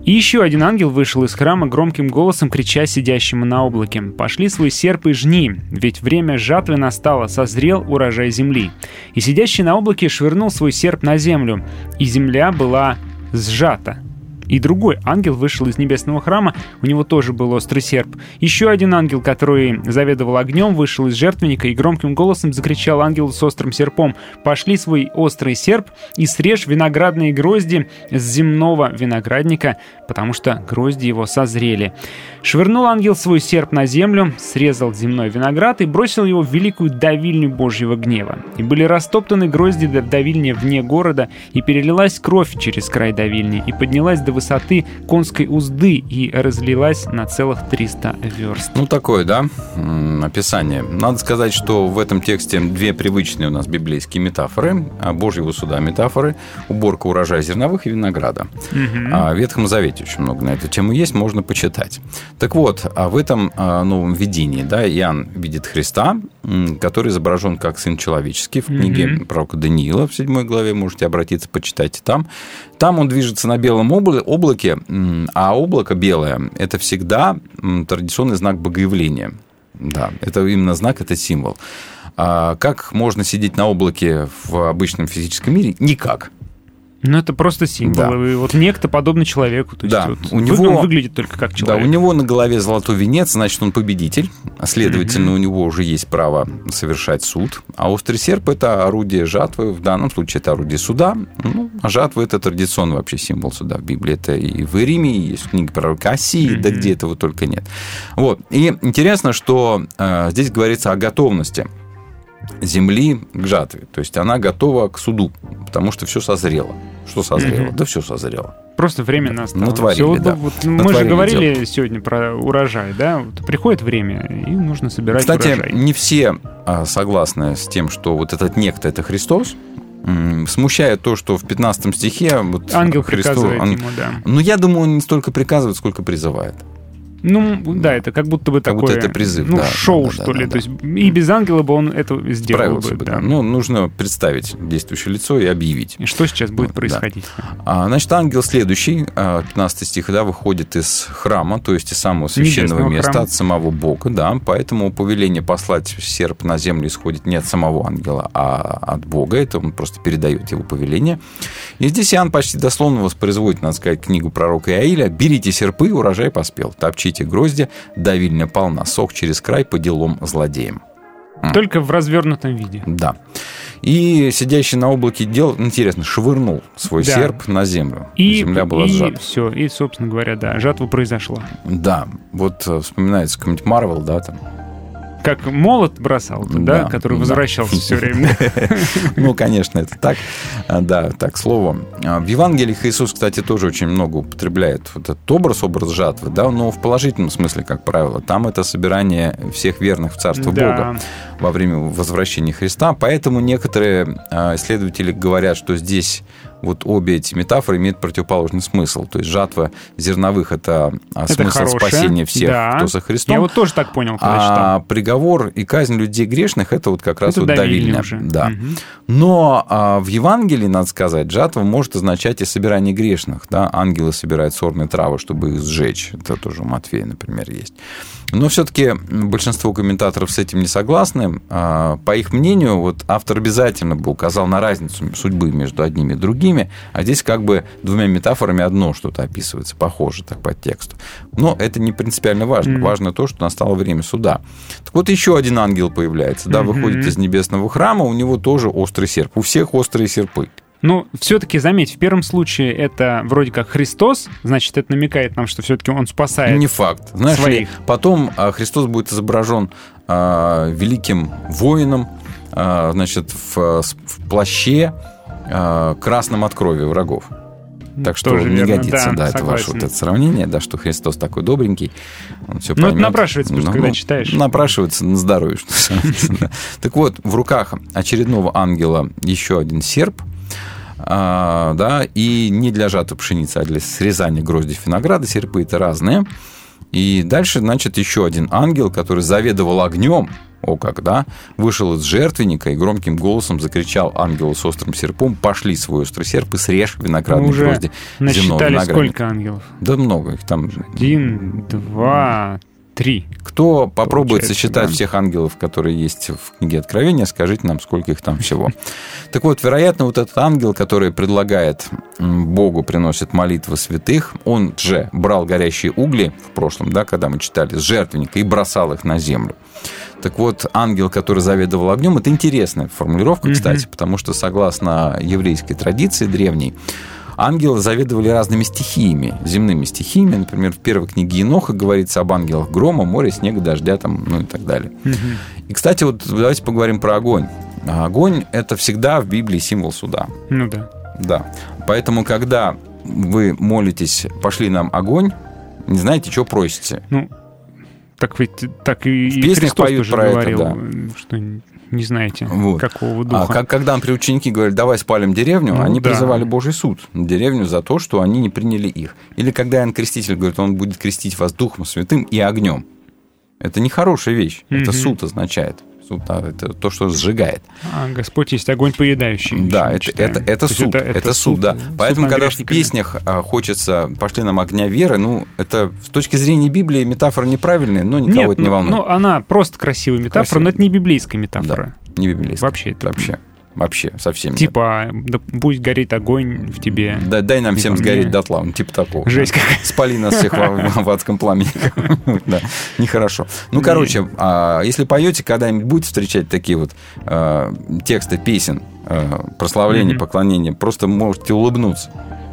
И еще один ангел вышел из храма громким голосом, крича сидящему на облаке. «Пошли свой серп и жни, ведь время жатвы настало, созрел урожай земли». И сидящий на облаке швырнул свой серп на землю, и земля была сжата. И другой ангел вышел из небесного храма, у него тоже был острый серп. Еще один ангел, который заведовал огнем, вышел из жертвенника и громким голосом закричал ангелу с острым серпом «Пошли свой острый серп и срежь виноградные грозди с земного виноградника, потому что грозди его созрели». Швырнул ангел свой серп на землю, срезал земной виноград и бросил его в великую давильню Божьего гнева. И были растоптаны грозди до давильни вне города, и перелилась кровь через край давильни, и поднялась до высоты конской узды, и разлилась на целых 300 верст. Ну, такое, да, описание. Надо сказать, что в этом тексте две привычные у нас библейские метафоры, а Божьего суда метафоры, уборка урожая зерновых и винограда. А в Ветхом Завете очень много на эту тему есть, можно почитать. Так вот, а в этом а, новом видении, да, Иоанн видит Христа, который изображен как сын человеческий в книге Мгм. пророка Даниила в седьмой главе, можете обратиться, почитайте там. Там он движется на белом обла- облаке, а облако белое – это всегда традиционный знак богоявления. Да, это именно знак, это символ. А как можно сидеть на облаке в обычном физическом мире? Никак. Ну, это просто символ. Да. И вот некто подобный человеку. То есть Да, вот у него- он выглядит только как Да, человек. у него на голове золотой венец, значит, он победитель, а следовательно, у него уже есть право совершать суд. А острый серп – это орудие жатвы, в данном случае это орудие суда. Ну, а жатва – это традиционный вообще символ суда в Библии. Это и в Иеремии, есть книга пророка Осии, да где этого только нет. Вот. И интересно, что э, здесь говорится о готовности земли к жатве. То есть она готова к суду, потому что все созрело. Что созрело? Да все созрело. Просто время настало. Натворили, вот, да. вот, ну, мы же Натворили говорили сегодня про урожай, да? Вот приходит время, и нужно собирать Кстати, урожай. не все а, согласны с тем, что вот этот некто это Христос. Смущает то, что в 15 стихе вот Ангел Христу- приказывает ан- ему, да. Ну, я думаю, он не столько приказывает, сколько призывает. Ну, да, это как будто бы Как такое... будто это призыв, Ну, да, шоу, да, что да, ли. да, То есть и без ангела бы он это сделал Справился бы, бы, да. да. Ну, нужно представить действующее лицо и объявить. И что сейчас будет Да. происходить? А, Значит, ангел следующий, а, 15 стих, да, выходит из храма, то есть из самого священного места, храма. от самого Бога, да, поэтому повеление послать серп на землю исходит не от самого ангела, а от Бога, это он просто передает его повеление. И здесь Иоанн почти дословно воспроизводит, надо сказать, книгу пророка Иаиля «Берите серпы, урожай поспел, топчите грозди, давильня полна, сок через край по делам злодеям». Только в развернутом виде. Да. И сидящий на облаке дел, интересно, швырнул свой Да. серп на землю. И, Земля была и сжата. все, и, собственно говоря, да, жатва произошла. Да, вот э, вспоминается какой-нибудь Марвел, да, там. Как молот бросал, да, Да, который да. возвращался все время. (laughs) Ну, конечно, это так. А, Да, так, слово. А, В Евангелиях Иисус, кстати, тоже очень много употребляет вот этот образ, образ жатвы, да, но в положительном смысле, как правило. Там это собирание всех верных в Царство. Бога во время возвращения Христа. Поэтому некоторые а, исследователи говорят, что здесь вот обе эти метафоры имеют противоположный смысл. То есть жатва зерновых – это а, Это смысл хорошее, спасения всех, да. кто со Христом. Я вот тоже так понял, когда А читал. приговор и казнь людей грешных это вот как раз Это вот давильня уже. Да. Мгм. Но а, в Евангелии, надо сказать, жатва может означать и собирание грешных. Да? Ангелы собирают сорные травы, чтобы их сжечь. Это тоже у Матфея, например, есть. Но все-таки большинство комментаторов с этим не согласны. А, По их мнению, вот автор обязательно бы указал на разницу судьбы между одними и другими, а здесь как бы двумя метафорами одно что-то описывается, похоже так по тексту. Но это не принципиально важно. Мгм. Важно то, что настало время суда. Так вот, еще один ангел появляется, да, Мгм. выходит из небесного храма, у него тоже острый серп. У всех острые серпы. Ну, все-таки заметь, в первом случае это вроде как Христос, значит, это намекает нам, что все-таки он спасает. Не факт. Знаешь ли, своих. потом а, Христос будет изображен а, великим воином, а, значит, в, в плаще а, красном от крови врагов. Так что Тоже не верно, годится, да, да, это ваше вот это сравнение, да, что Христос такой добренький, он все Ну, это напрашивается просто, когда читаешь. Напрашивается на здоровье, что. Так вот, в руках очередного ангела еще один серп, да, и не для жатвы пшеницы, а для срезания гроздей винограда. Серпы это разные. И дальше, значит, еще один ангел, который заведовал огнем, о как, да, вышел из жертвенника и громким голосом закричал ангелу с острым серпом, пошли свой острый серп и срежь Мы виноградные уже грозди земного виноградника». сколько ангелов? Да много их там. Один, два, три. Кто попробует Получается, сосчитать да. всех ангелов, которые есть в книге Откровения, скажите нам, сколько их там всего. Так вот, вероятно, вот этот ангел, который предлагает Богу, приносит молитвы святых, он же брал горящие угли в прошлом, да, когда мы читали, с жертвенника и бросал их на землю. Так вот, ангел, который заведовал огнем, это интересная формулировка, кстати, потому что согласно еврейской традиции древней, ангелы заведовали разными стихиями, земными стихиями. Например, в первой книге Еноха говорится об ангелах грома, моря, снега, дождя, там, ну и так далее. И, кстати, вот давайте поговорим про огонь. А Огонь – это всегда в Библии символ суда. Ну да. Да. Поэтому, когда вы молитесь «пошли нам огонь», не знаете, что просите. Ну, так ведь так и, В и Христос поют тоже про это, говорил, да. что не знаете, Вот. какого А духа. как, когда, например, ученики говорят, давай спалим деревню, Ну они да. призывали Божий суд деревню за то, что они не приняли их. Или когда Иоанн Креститель говорит, он будет крестить вас Духом Святым и огнем. Это не хорошая вещь. Это Мгм. суд означает. Суд, а, это то, что сжигает. А Господь есть огонь поедающий. Да, это, читаем. это, это То есть суд. Это, суд, да. суд Поэтому, когда в песнях а, хочется «пошли нам огня веры», ну, это с точки зрения Библии метафора неправильная, но никого Нет, это не ну, волнует. ну, она просто красивая метафора, Красивая. но это не библейская метафора. Не библейская. Вообще это- Вообще. Вообще, совсем нет. Типа, да пусть горит огонь в тебе. Да, дай нам всем сгореть дотла. Ну, типа такого. Жесть какая. Спали нас всех в, адском пламени. (laughs) Да, нехорошо. Ну, короче, а если поете, когда-нибудь будете встречать такие вот э, тексты песен, э, прославления, поклонения, просто можете улыбнуться.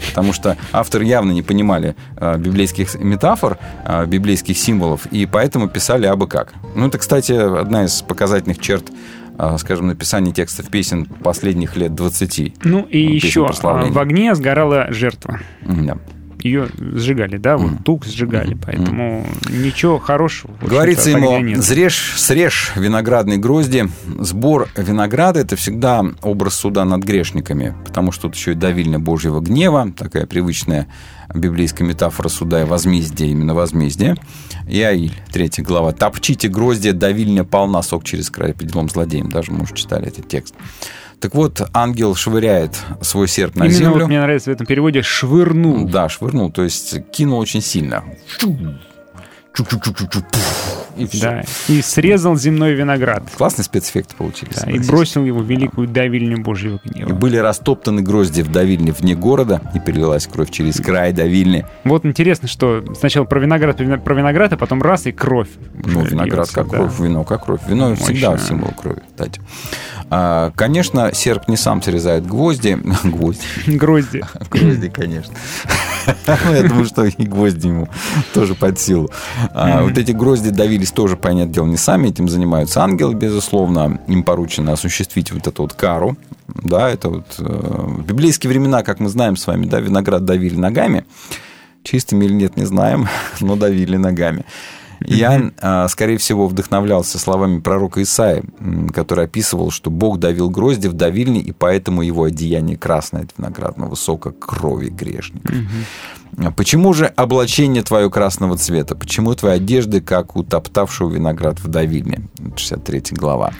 Потому что авторы явно не понимали библейских метафор, библейских символов, и поэтому писали абы как. Ну, это, кстати, одна из показательных черт, скажем, написания текстов песен последних лет 20. Ну и еще прославления. в огне сгорала жертва. Да. Ее сжигали, да, вот тук сжигали, поэтому ничего хорошего. Говорится ему, нет. зрежь, срежь виноградные грозди. Сбор винограда – это всегда образ суда над грешниками, потому что тут еще и давильня Божьего гнева, такая привычная библейская метафора суда и возмездия, именно возмездие. Иаиль, третья глава. «Топчите гроздья, давильня полна, сок через край определенным злодеем». Даже, может, читали этот текст. Так вот, ангел швыряет свой серп на Именно землю. вот мне нравится в этом переводе «швырнул». Да, швырнул, то есть кинул очень сильно. Пуф, И все. Да, и срезал земной виноград. Классные спецэффекты получились. Да, и бросил его в великую давильню Божьего И гнева. были растоптаны грозди в давильне вне города, и перелилась кровь через край давильни. Вот интересно, что сначала про виноград, про виноград, а потом раз и кровь. Ну, виноград льется, как да. кровь, вино как кровь. Вино всегда Мощно. символ крови, кстати. А, конечно, серп не сам срезает гвозди. (laughs) Гвозди. Грозди. (laughs) Гвозди, конечно. (laughs) Я думаю, что и гвозди ему тоже под силу. А, Вот эти грозди давились тоже, понятное дело, не сами, этим занимаются ангелы, безусловно. Им поручено осуществить вот эту вот кару. Да, это вот э, в библейские времена, как мы знаем с вами, да, виноград давили ногами. Чистыми или нет, не знаем, (laughs) но давили ногами. Я, а, скорее всего, вдохновлялся словами пророка Исаи, который описывал, что Бог давил грозди в давильне, и поэтому его одеяние красное от виноградного сока крови грешников. А Почему же облачение твое красного цвета? Почему твои одежды, как у топтавшего виноград в давильне? 63 глава.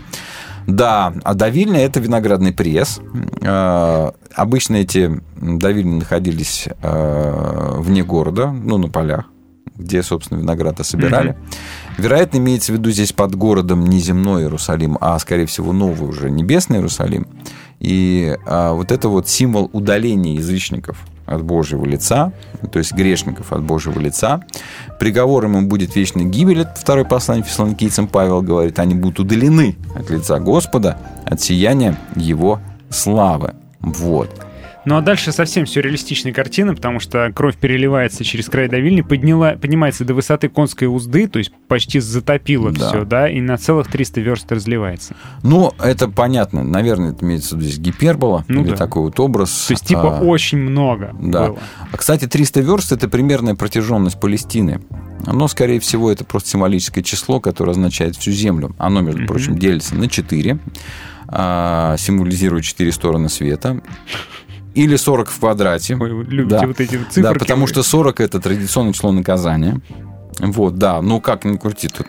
Да, а давильня – это виноградный пресс. Э, Обычно эти давильни находились вне города, ну, на полях, где, собственно, виноград собирали. Вероятно, имеется в виду здесь под городом не земной Иерусалим, а, скорее всего, новый уже небесный Иерусалим. И а, вот это вот символ удаления язычников от Божьего лица, то есть грешников от Божьего лица. Приговором им будет вечная гибель. Это второе послание фессалоникийцам Павел говорит, они будут удалены от лица Господа, от сияния Его славы. Вот. Ну а дальше совсем сюрреалистичная картина, потому что кровь переливается через край давильни, подняла, поднимается до высоты конской узды, то есть почти затопило Да. все, да, и на целых 300 верст разливается. Ну, это понятно. Наверное, это имеется здесь гипербола, Ну или да. такой вот образ. То есть типа А, очень много Да. было. А, кстати, 300 верст – это примерная протяженность Палестины. Оно, скорее всего, это просто символическое число, которое означает всю землю. Оно, между Мгм. прочим, делится на 4, символизирует 4 стороны света. Или 40 в квадрате. Вы любите Да. вот эти цифры. Да, потому что 40 – это традиционное число наказания. Вот, да, ну как не крути тут.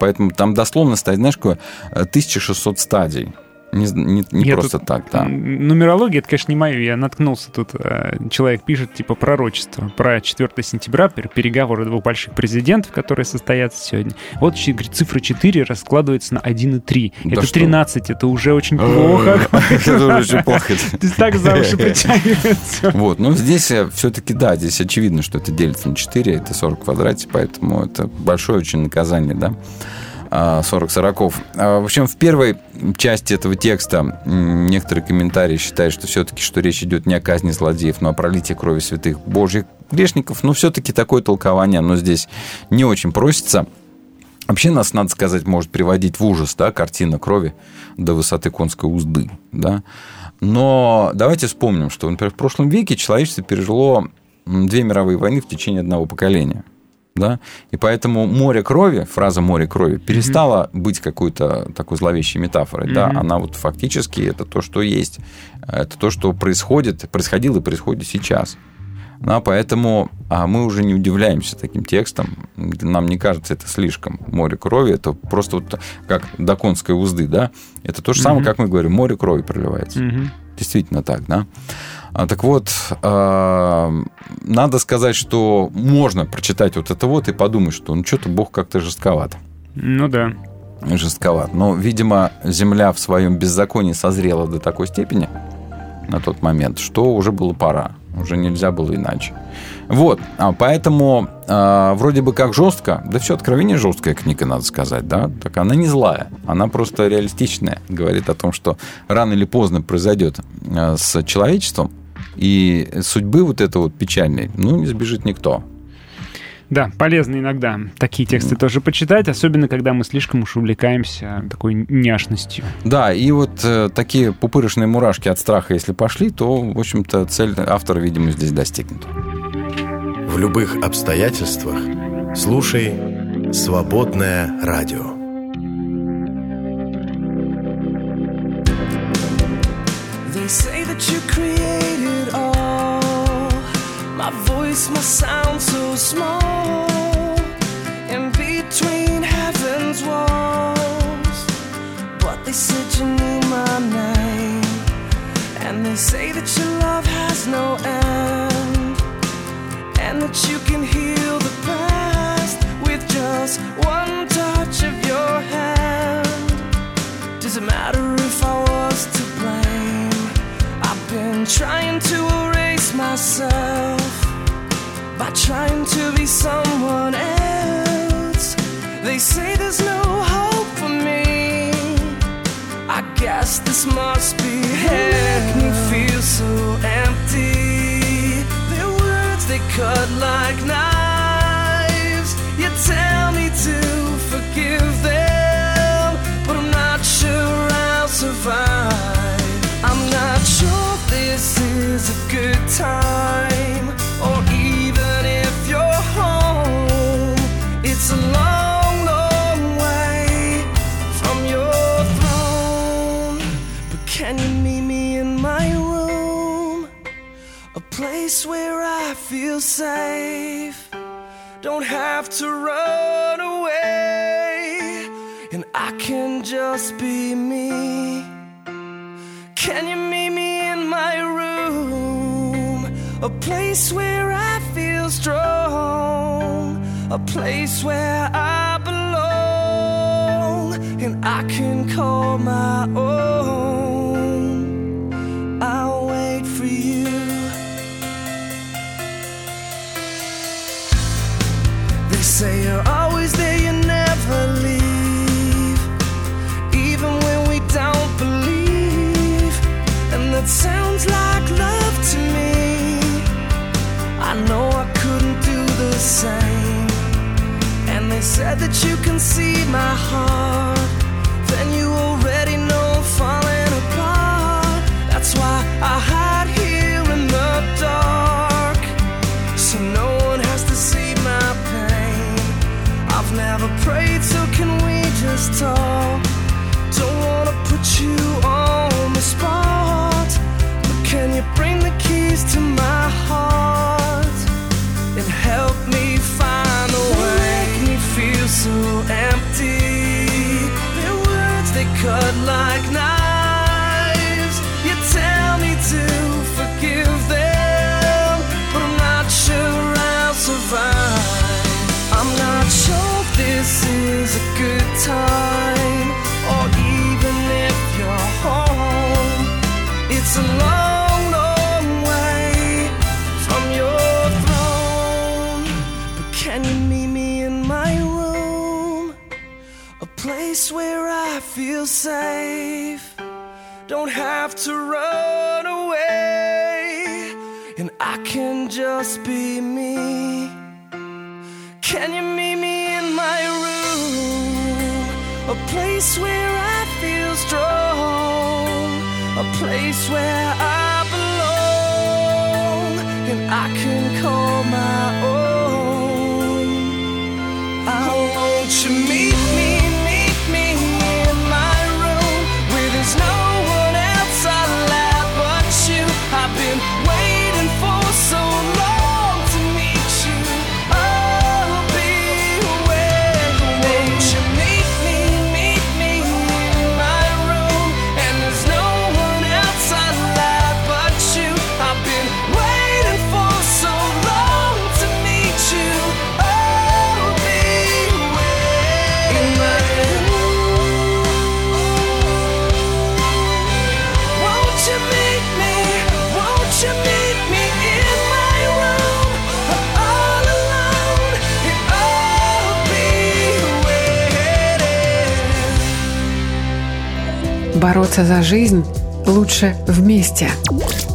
Поэтому там дословно стоит, знаешь, какое? Э, 1600 стадий. Не, не- не Я просто тут- так, да. Нумерология, это, конечно, не мое. Я наткнулся тут. э, Человек пишет, типа, пророчество про 4 сентября, пер- переговоры двух больших президентов, которые состоятся сегодня. Вот, говорит, цифра 4 раскладывается на 1 и 3. Да это что? 13, это уже очень плохо. (laughs) Это уже очень плохо. (laughs) Так за уши (laughs) притягивается. Вот, но здесь все-таки, да, здесь очевидно, что это делится на 4, это 40 в квадрате, поэтому это большое очень наказание, да, а, 40 сороков. А, В общем, в первой части этого текста некоторые комментарии считают, что все-таки, что речь идет не о казни злодеев, но о пролитии крови святых божьих грешников, но все-таки такое толкование, оно здесь не очень просится. Вообще нас, надо сказать, может приводить в ужас, да, картина крови до высоты конской узды, да. Но давайте вспомним, что, например, в прошлом веке человечество пережило две мировые войны в течение одного поколения. Да? И поэтому море крови, фраза море крови, перестала быть какой-то такой зловещей метафорой. Да? Мгм. Она вот фактически это то, что есть. Это то, что происходит, происходило и происходит сейчас. Да, поэтому а мы уже не удивляемся таким текстом. Нам не кажется это слишком. Море крови это просто вот как до конской узды, да? Это то же самое, Мгм. как мы говорим, море крови проливается. Мгм. Действительно так, да? А, так вот, а, надо сказать, что можно прочитать вот это вот и подумать, что ну что-то Бог как-то жестковат. Ну да. жестковат. Но, видимо, земля в своем беззаконии созрела до такой степени на тот момент, что уже было пора. Уже нельзя было иначе. Вот, а поэтому э, вроде бы как жестко, да все откровение жесткая книга, надо сказать, да, так она не злая, она просто реалистичная, говорит о том, что рано или поздно произойдет с человечеством, и судьбы вот это вот печальной, ну, не сбежит никто. Да, полезно иногда такие тексты тоже почитать, особенно когда мы слишком уж увлекаемся такой няшностью. Да, и вот э, такие пупырышные мурашки от страха, если пошли, то, в общем-то, цель автора, видимо, здесь достигнута. В любых обстоятельствах слушай «Свободное радио». They say must sound so small in between heaven's walls. But they said you knew my name, and they say that your love has no end, and that you can heal the past with just one touch of your hand. Does it matter if I was to blame? I've been trying to erase myself by trying to be someone else. They say there's no hope for me. I guess this must be hell. Make me feel so empty. Their words they cut like knives. You tell me to forgive them, but I'm not sure I'll survive. I'm not sure this is a good time, feel safe. Don't have to run away, and I can just be me. Can you meet me in my room? A place where I feel strong, a place where I belong, and I can call my own. Said that you can see my heart. Then you already know I'm falling apart. That's why I hide here in the dark. So no one has to see my pain. I've never prayed, so can we just talk? Don't wanna put you cut like feel safe. Don't have to run away, and I can just be me. Can you meet me in my room? A place where I feel strong, a place where I belong, and I can call my own. I want you Бороться за жизнь лучше вместе.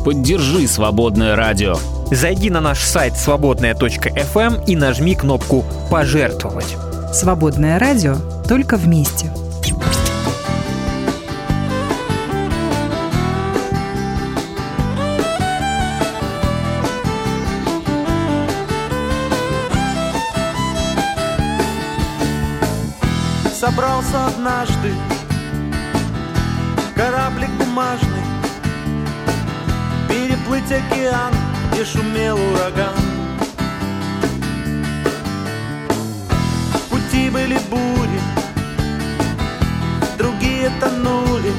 Поддержи «Свободное радио». Зайди на наш сайт свободная.фм и нажми кнопку «Пожертвовать». Свободное радио только вместе. Собрался однажды бумажный Переплыть океан, где шумел ураган. Пути были бури, другие тонули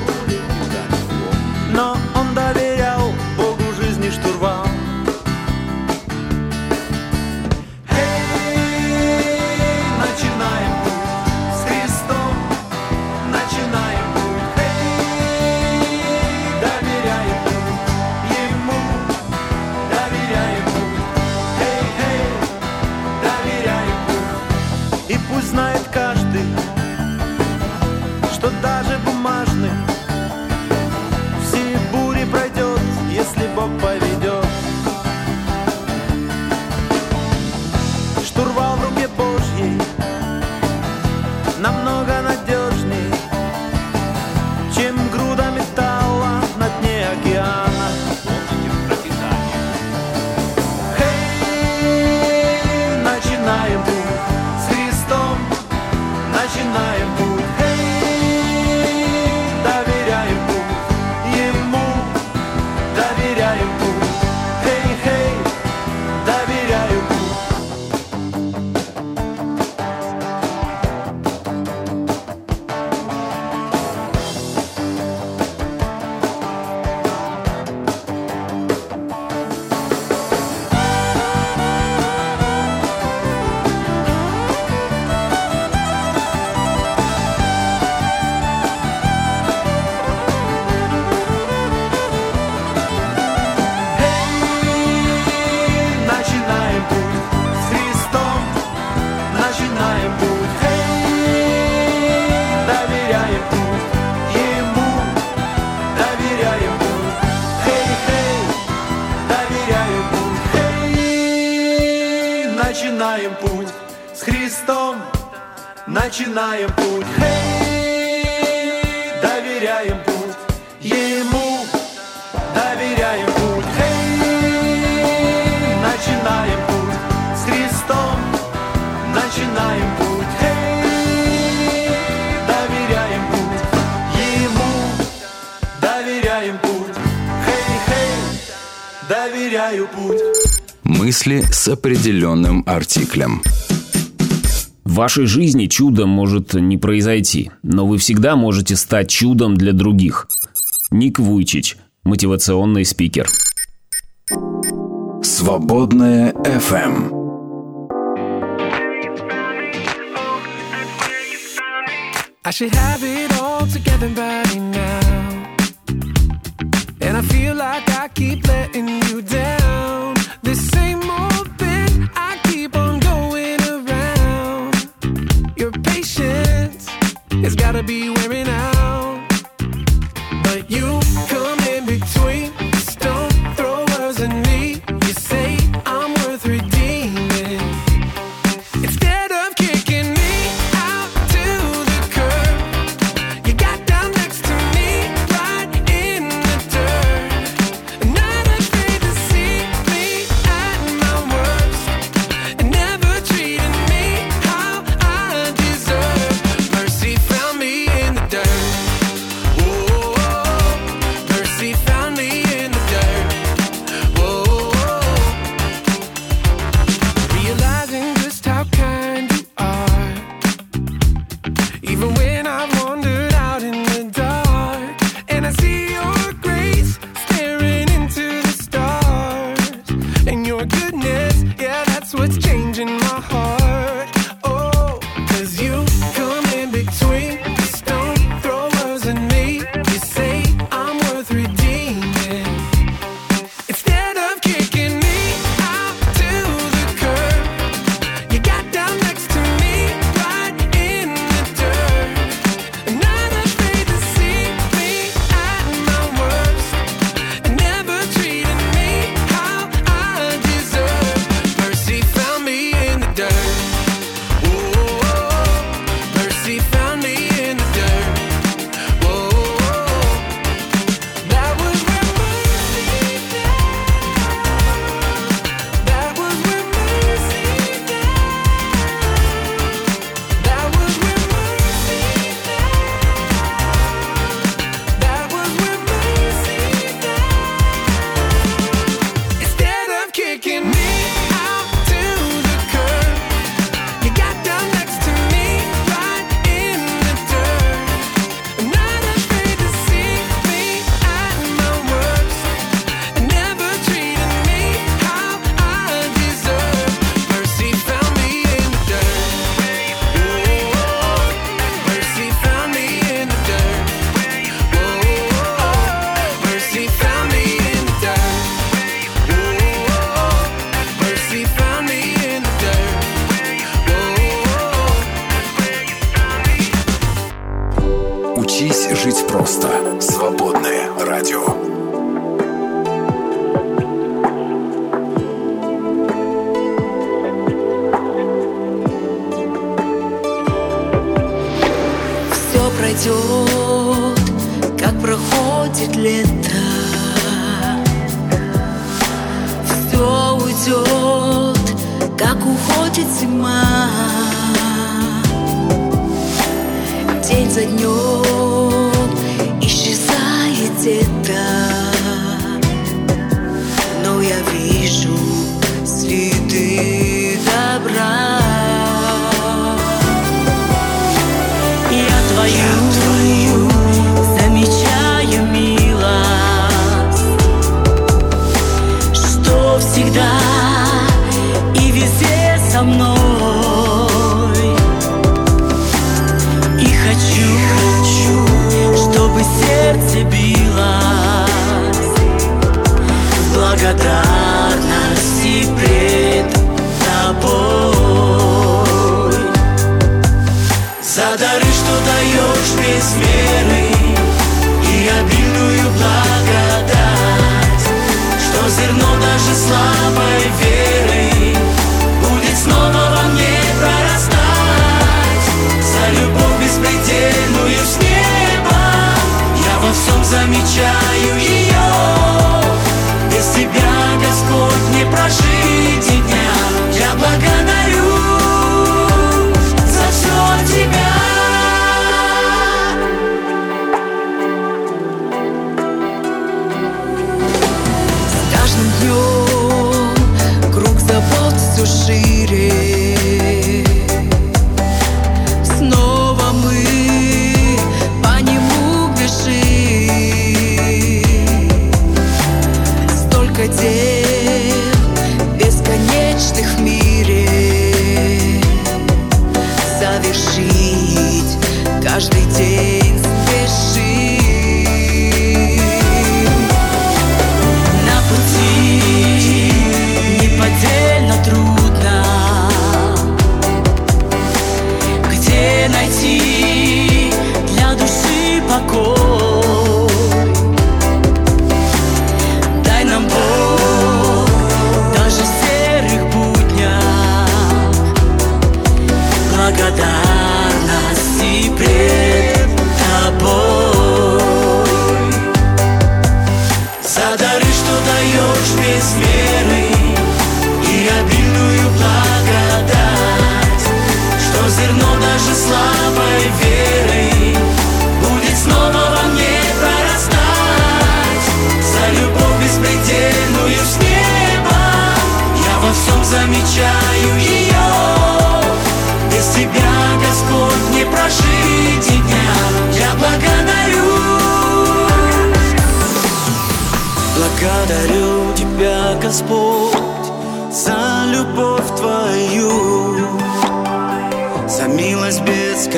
начинаем путь. Эй, доверяем путь Ему, доверяем путь. Эй, начинаем путь с Христом, начинаем путь. Хей, хей, доверяю путь. Мысли с определенным артиклем. В вашей жизни чудо может не произойти, но вы всегда можете стать чудом для других. Ник Вуйчич, мотивационный спикер. Свободная FM. I should have it all together by now. And I feel like I keep letting you down. Has gotta be wearing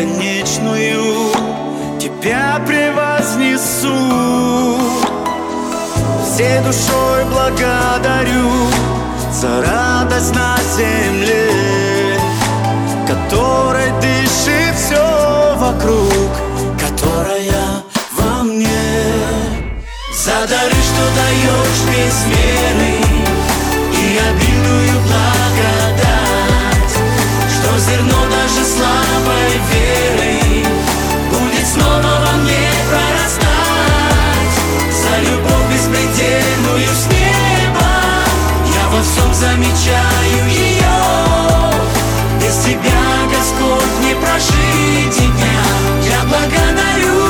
бесконечную Тебя превознесу. Всей душой благодарю За радость на земле Которой дышит все вокруг Которая во мне. За дары, что даешь без меры. концов замечаю ее Без тебя, Господь, не прожить дня Я благодарю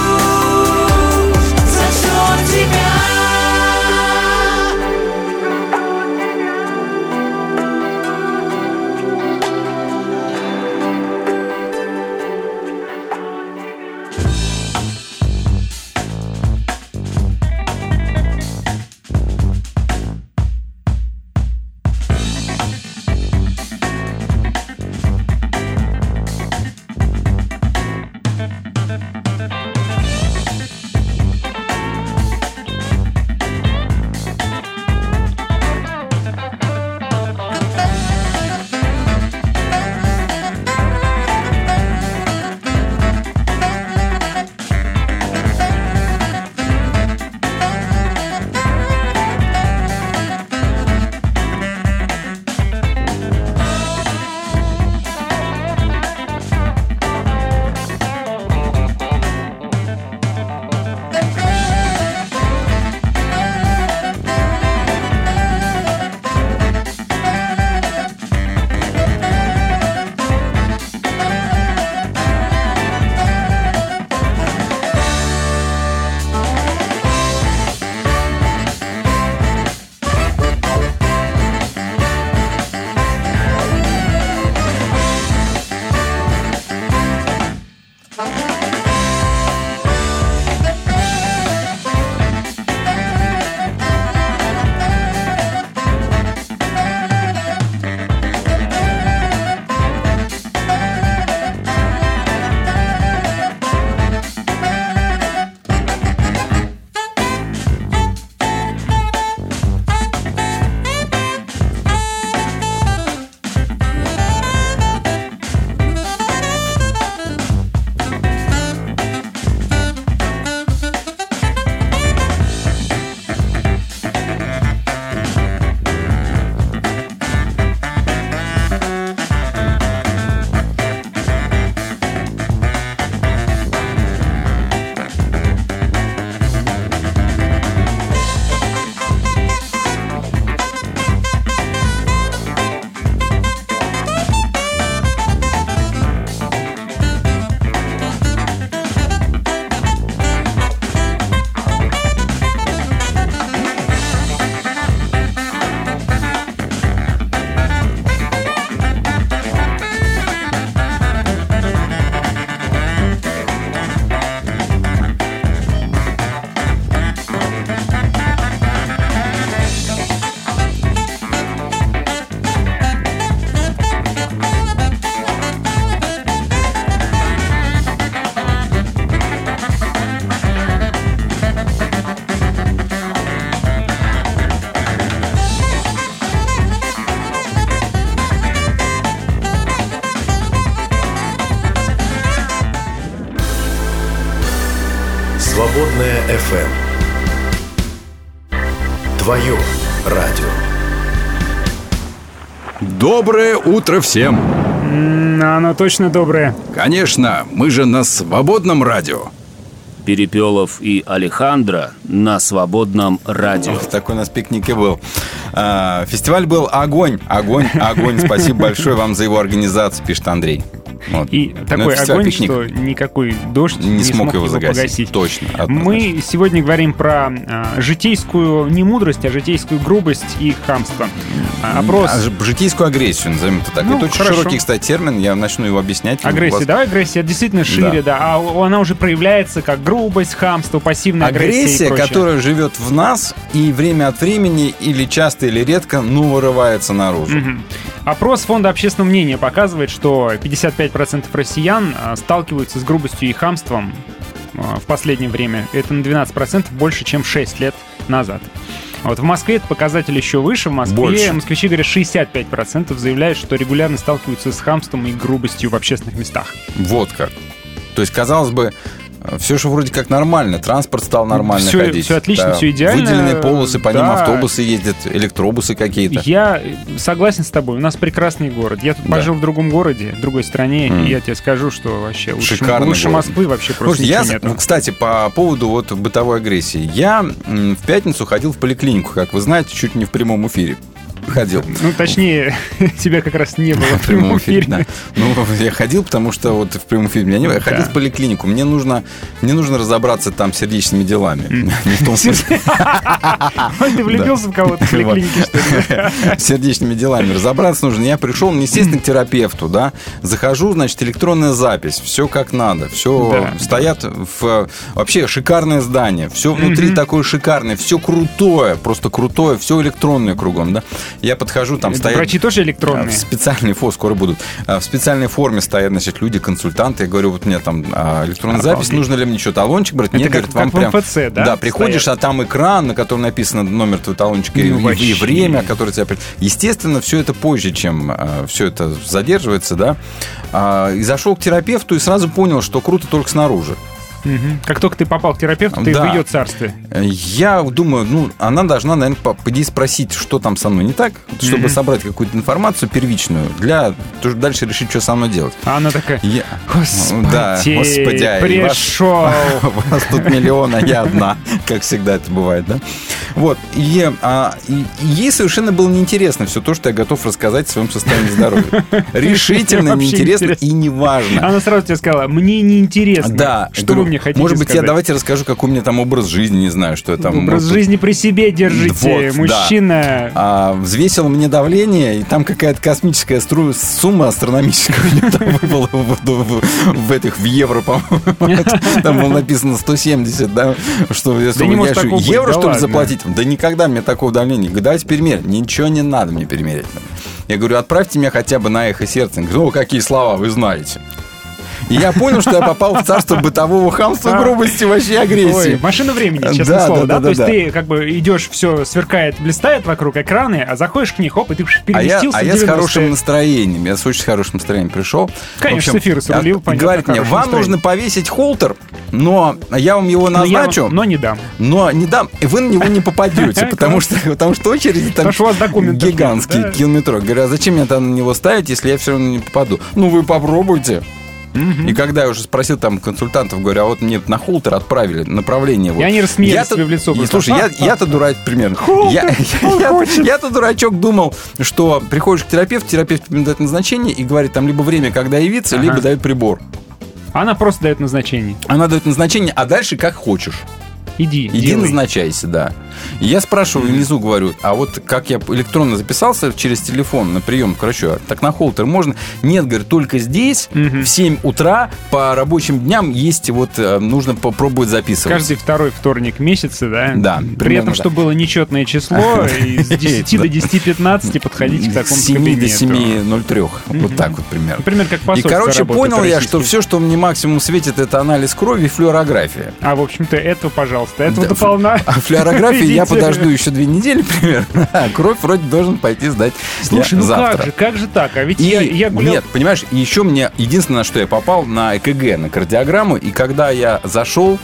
Доброе утро всем! Оно точно доброе. Конечно, мы же на свободном радио. Перепелов и Алехандро на свободном радио. Вот такой у нас пикник и был. А, Фестиваль был огонь, огонь, огонь. Спасибо большое вам за его организацию, пишет Андрей. Вот. И Ну, такой огонь, «Пикник» что никакой дождь не, смог его загасить. погасить. Точно. однозначно. Мы сегодня говорим про а, житейскую не мудрость, а житейскую грубость и хамство. А, Опрос. А, житейскую агрессию, назовем это так. Ну, это очень хорошо. широкий, кстати, термин. Я начну его объяснять. Агрессия, вас- давай агрессия действительно шире, да. А у- она уже проявляется как грубость, хамство, пассивная агрессия. Агрессия, которая живет в нас и время от времени или часто или редко, ну, вырывается наружу. Мгм. Опрос Фонда общественного мнения показывает, что 55% россиян а, сталкиваются с грубостью и хамством а, в последнее время. Это на 12% больше, чем 6 лет назад. Вот в Москве этот показатель еще выше. В Москве Больше. москвичи говорят, 65% заявляют, что регулярно сталкиваются с хамством и грубостью в общественных местах. Вот как. То есть, казалось бы, все же вроде как нормально. Транспорт стал нормально Всё- ходить. всё отлично, всё идеально. Выделенные полосы, по ним Да. автобусы ездят, электробусы какие-то. Я согласен с тобой, у нас прекрасный город. Я тут Да. пожил в другом городе, в другой стране, М. и я тебе скажу, что вообще лучше, Шикарный лучше город. Москвы вообще просто Слушайте, я, нету. кстати, по поводу вот бытовой агрессии. Я в пятницу ходил в поликлинику, как вы знаете, чуть не в прямом эфире. Ходил. Ну, точнее, (laughs) тебя как раз не было (laughs) в прямом эфире. да. Ну, я ходил, потому что вот в прямом эфире меня не было. Я ходил Да. в поликлинику. Мне нужно, мне нужно разобраться там с сердечными делами. (laughs) Не в том смысле. Ты влюбился в кого-то в поликлинике, что ли? с сердечными делами разобраться нужно. Я пришел, естественно, к терапевту, да. Захожу, значит, электронная запись, все как надо, все стоят в вообще шикарное здание, все внутри такое шикарное, все крутое, просто крутое, все электронное кругом, да. Я подхожу, там стоят Врачи тоже электронные. в специальной форме, скоро будут. А, В специальной форме стоят, значит, люди, консультанты. Я говорю, вот мне там а, электронная запись, нужно ли мне что, талончик брать? Нет, говорит, вам прям... МФЦ, да, Да, приходишь, стоят? а там экран, на котором написано номер твоего талончика и- Ну, и, время, которое тебя... Естественно, все это позже, чем все это задерживается, да. А, и зашел к терапевту и сразу понял, что круто только снаружи. Мгм. Как только ты попал к терапевту, ты Да. в ее царстве. Я думаю, ну, она должна, наверное, по- поди спросить, что там со мной не так, чтобы Мгм. собрать какую-то информацию первичную, для дальше решить, что со мной делать. А она такая, Я... господи, Да, господи, и вас- пришел. (laughs) Вас тут миллион, а я одна, (laughs) как всегда это бывает, да? Вот, и, а, и- ей совершенно было неинтересно все то, что я готов рассказать о своем состоянии здоровья. (laughs) Решительно неинтересно и неважно. Она сразу тебе сказала, мне неинтересно. Да, Что вы мне хотите Может быть, я сказать? давайте расскажу, какой у меня там образ жизни, не знаю, что я там. Образ может, жизни при себе держите, Вот, да. мужчина. а, взвесил мне давление, и там какая-то космическая стру... сумма астрономическая выпала (laughs) в, этих в евро, по-моему. (laughs) Там было написано 170, да? Что я, Да не я быть, евро, да что ли, ладно. заплатить? Да никогда мне такого давления. Говорю, давайте перемерить. Ничего не надо мне перемерить. Я говорю, отправьте меня хотя бы на эхо сердца. О, какие слова, вы знаете. И я понял, что я попал в царство бытового хамства, грубости, вообще агрессии. Ой, машина времени, честное Да, слово, да? да, да, То есть ты как бы идешь, все сверкает, блистает вокруг экраны, а заходишь к них, хоп, и ты А я, переместился а в я с 90-е. хорошим настроением. Я с очень хорошим настроением пришел. Конечно, с эфира срулил, а- понятно, Говорит мне, вам настроение». нужно повесить холтер, но я вам его Но я назначу. но не дам. Но не дам, и вы на него не попадете, (laughs) потому что, потому что очереди там гигантские, километры. Говорю, а зачем мне там на него ставить, если я все равно не попаду? Ну, вы попробуйте. И когда я уже спросил там консультантов, говорю, а вот мне на холтер отправили направление. Вот. И они рассмеялись тебе в лицо И, слушай, я, (laughs) я-то дурак примерно. Я, (laughs) я- я-то дурачок думал, что приходишь к терапевту, терапевт дает назначение и говорит там либо время, когда явиться, Ага. либо дает прибор. Она просто дает назначение. Она дает назначение, а дальше как хочешь. Иди, Иди делай. назначайся, да. И я спрашиваю внизу, говорю, а вот как я электронно записался через телефон на прием к врачу, а так на холтер можно? Нет, говорит, только здесь в 7 утра по рабочим дням есть вот, э, нужно попробовать записываться. Каждый второй вторник месяца, да? Да, При этом, так. чтобы было нечетное число, (laughs) и с 10 до 10-15 подходить к такому С 7 до кабинету. 7.03. Вот так вот примерно. Например, как И, посольство короче, работает понял я, что все, что мне максимум светит, это анализ крови и флюорография. А, в общем-то, этого, пожалуйста, этого Да, дополна. А (laughs) флюорографии я подожду еще две недели примерно. А кровь вроде должен пойти сдать Слушай, ну завтра. как же, как же так? А ведь И я, я гулял... нет, понимаешь, еще мне единственное, что я попал на ЭКГ, на кардиограмму, и когда я зашел,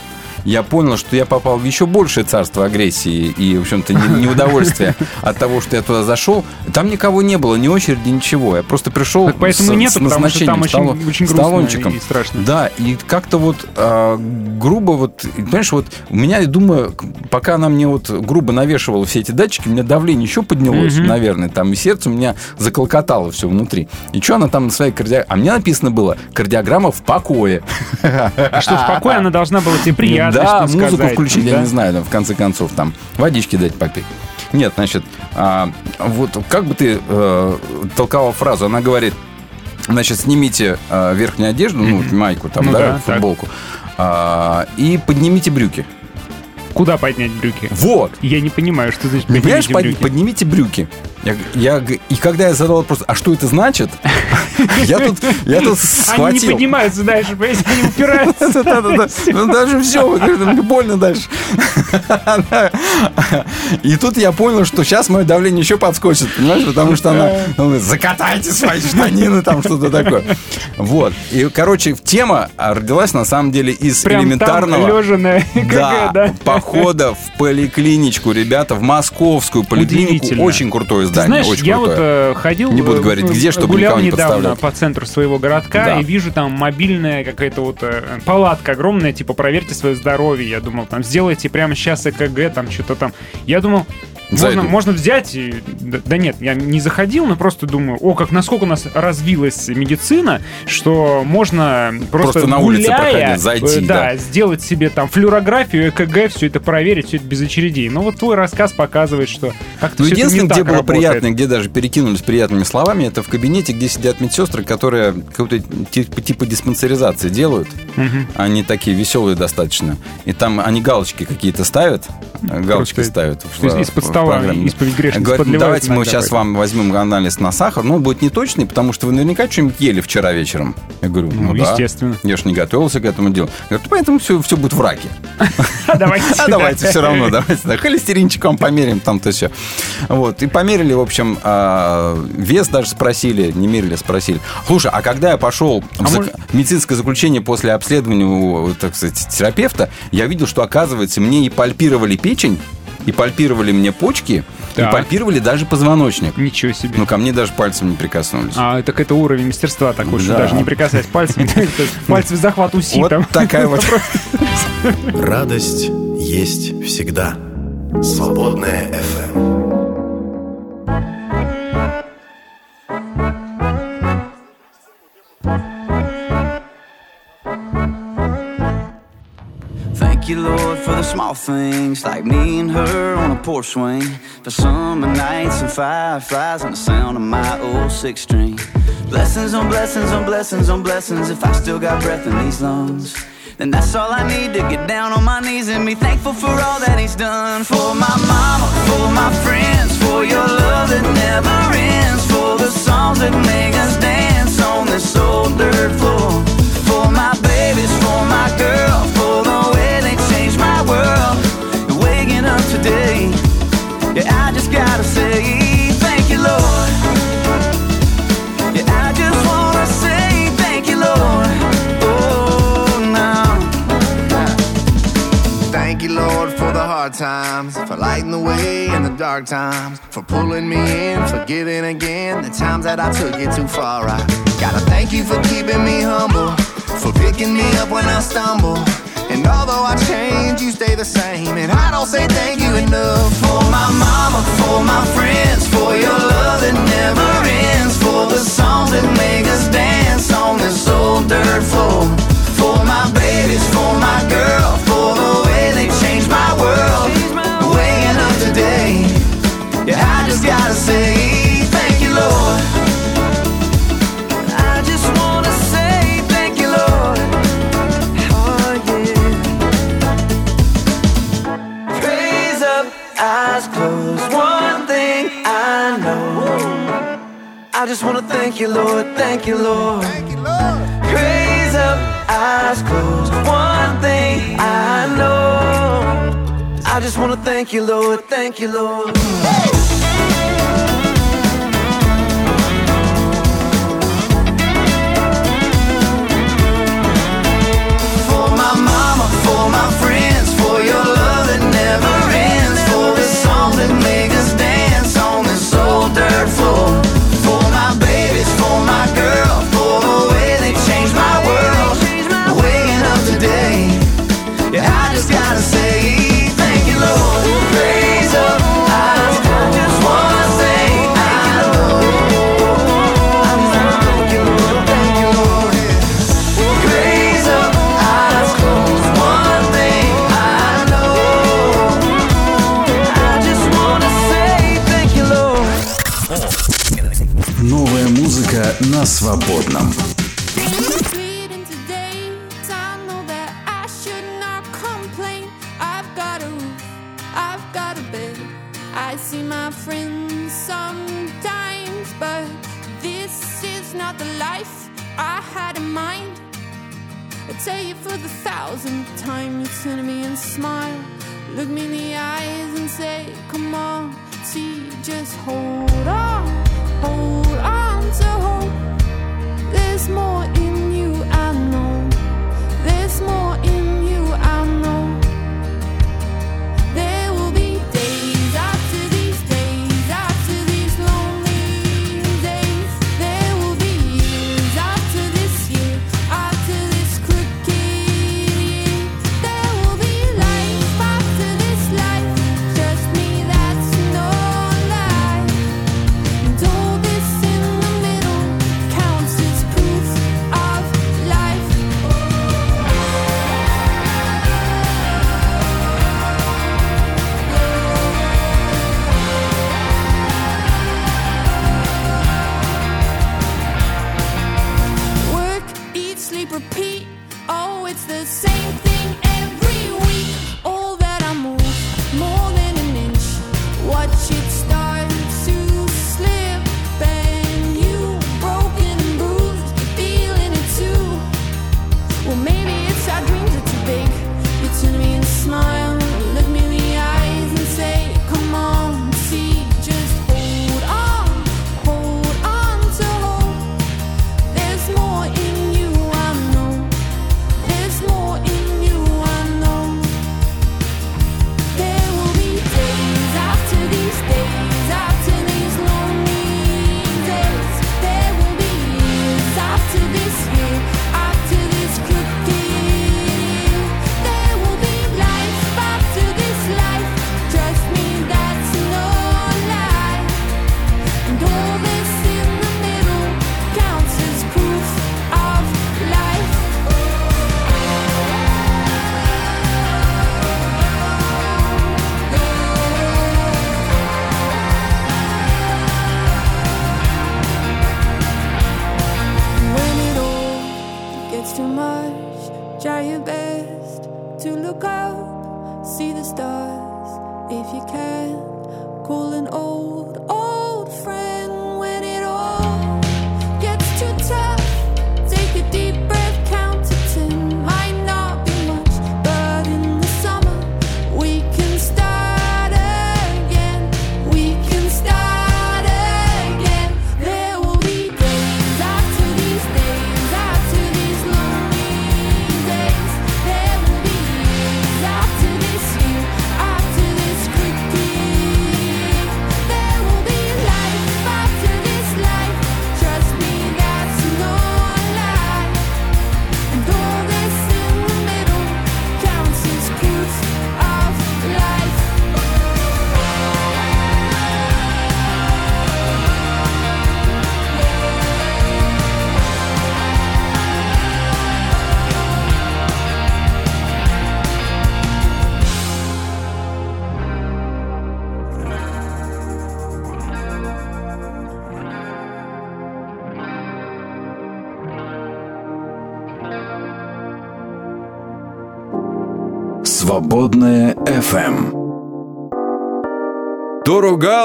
я понял, что я попал в еще большее царство агрессии и, в общем-то, не- (laughs) неудовольствия от того, что я туда зашел. Там никого не было, ни очереди, ничего. Я просто пришел Так поэтому с, нету, с потому что назначением, там с очень- талон- очень с грустно талончиком. и страшно. Да, и как-то вот а, грубо вот, понимаешь, вот у меня, я думаю, пока она мне вот грубо навешивала все эти датчики, у меня давление еще поднялось, наверное, там и сердце у меня заколкотало все внутри. И что она там на своей кардиограмме... А мне написано было кардиограмма в покое. (laughs) Что в покое она должна была тебе приятно Да, что музыку сказать, включить, да? я не знаю, там, в конце концов, там, водички дать попить. Нет, значит, а, вот как бы ты э, толковал фразу, она говорит, значит, снимите э, верхнюю одежду, ну, майку там, Ну да, да, футболку, а, и поднимите брюки. Куда поднять брюки? Вот. Я не понимаю, что значит Ну, Понимаешь, поднимите под- брюки. поднимите брюки. Я, я и когда я задал вопрос, а что это значит, (laughs) я тут, я тут Они не схватил. поднимаются дальше, понимаете, они упираются. (laughs) Да-да-да. Ну, даже все, мне больно дальше. (laughs) И тут я понял, что сейчас мое давление еще подскочит, понимаешь, потому что она ну, закатайте свои штанины, там что-то такое. Вот. И, короче, тема родилась на самом деле из Прям элементарного... похода в поликлиничку, ребята, в московскую поликлинику. Очень крутое Ты здание, знаешь, очень я вот крутое. э, ходил, Не буду э, говорить, э, где, чтобы гулял никого не недавно по центру своего городка Да. и вижу там мобильная какая-то вот э, палатка огромная, типа проверьте свое здоровье. Я думал, там сделайте прямо сейчас ЭКГ, там что-то там. Я думал, Зайду. можно взять и... Да, нет, я не заходил, но просто думаю, о, как насколько у нас развилась медицина, что можно просто, Просто на улице гуляя, проходить, зайти, э, да, да. сделать себе там флюорографию, ЭКГ, все это проверить, все это без очередей. Но вот твой рассказ показывает, что как-то Ну, единственное, где было работает. приятно, где даже перекинулись приятными словами, это в кабинете, где сидят медсестры, которые какой-то типа, типа диспансеризации делают. Мгм. Они такие веселые достаточно. И там они галочки какие-то ставят, э, галочки Просто ставят. что из- стола исповедь грешниц Говорят, подливают давайте мы сейчас поэтому». вам возьмем анализ на сахар, но он будет неточный, потому что вы наверняка что-нибудь ели вчера вечером. Я говорю, ну, Ну, да. естественно. Я же не готовился к этому делу. Говорят, поэтому все, все будет в раке. А (laughs) давайте. А давайте все равно, давайте, да, холестеринчик вам померим, там-то все. Вот, и померили, в общем, а, вес даже спросили, не мерили, спросили. Слушай, а когда я пошел в зак- может- медицинское заключение после обследования у, так сказать, терапевта, я видел, что, оказывается, мне и пальпировали печень, и пальпировали мне почки, и Так. пальпировали даже позвоночник. Ничего себе. Ну, ко мне даже пальцем не прикоснулись. А, так это уровень мастерства такой, что Да. даже не прикасаясь пальцем. Пальцем (laughs) захват уси Вот там. такая (laughs) вот. Радость есть всегда. Свободная FM. You, Lord, for the small things like me and her on a porch swing. For summer nights and fireflies and the sound of my old six string. Blessings on blessings on blessings on blessings. If I still got breath in these lungs, then that's all I need to get down on my knees and be thankful for all that He's done. For my mama, for my friends, for your love that never ends. For the songs that make us dance on this old dirt floor. For my babies, for my girl, today, yeah, I just gotta say thank you, Lord. Yeah, I just wanna say thank you, Lord. Oh, now. Thank you, Lord, for the hard times, for lighting the way in the dark times, for pulling me in, for giving again the times that I took it too far. I gotta thank you for keeping me humble, for picking me up when I stumble. And although I change, you stay the same. And I don't say thank you enough For my mama, for my friends, for your love that never ends, for the songs that make us dance on this old dirt floor. Just wanna thank you, Lord. Thank you, Lord. Praise up, eyes closed. One thing I know. I just wanna thank you, Lord. Thank you, Lord. For i see my friends some times but this is not the life i had in mind i tell you for the thousandth time. You turn to me and smile. Look me in the eyes and say, Come on, see, just hold on.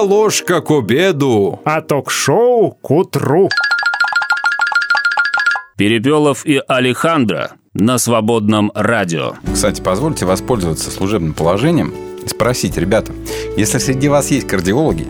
Ложка к обеду. А ток-шоу к утру. Перепелов и Алехандро на свободном радио. Кстати, позвольте воспользоваться служебным положением и спросить, ребята, если среди вас есть кардиологи,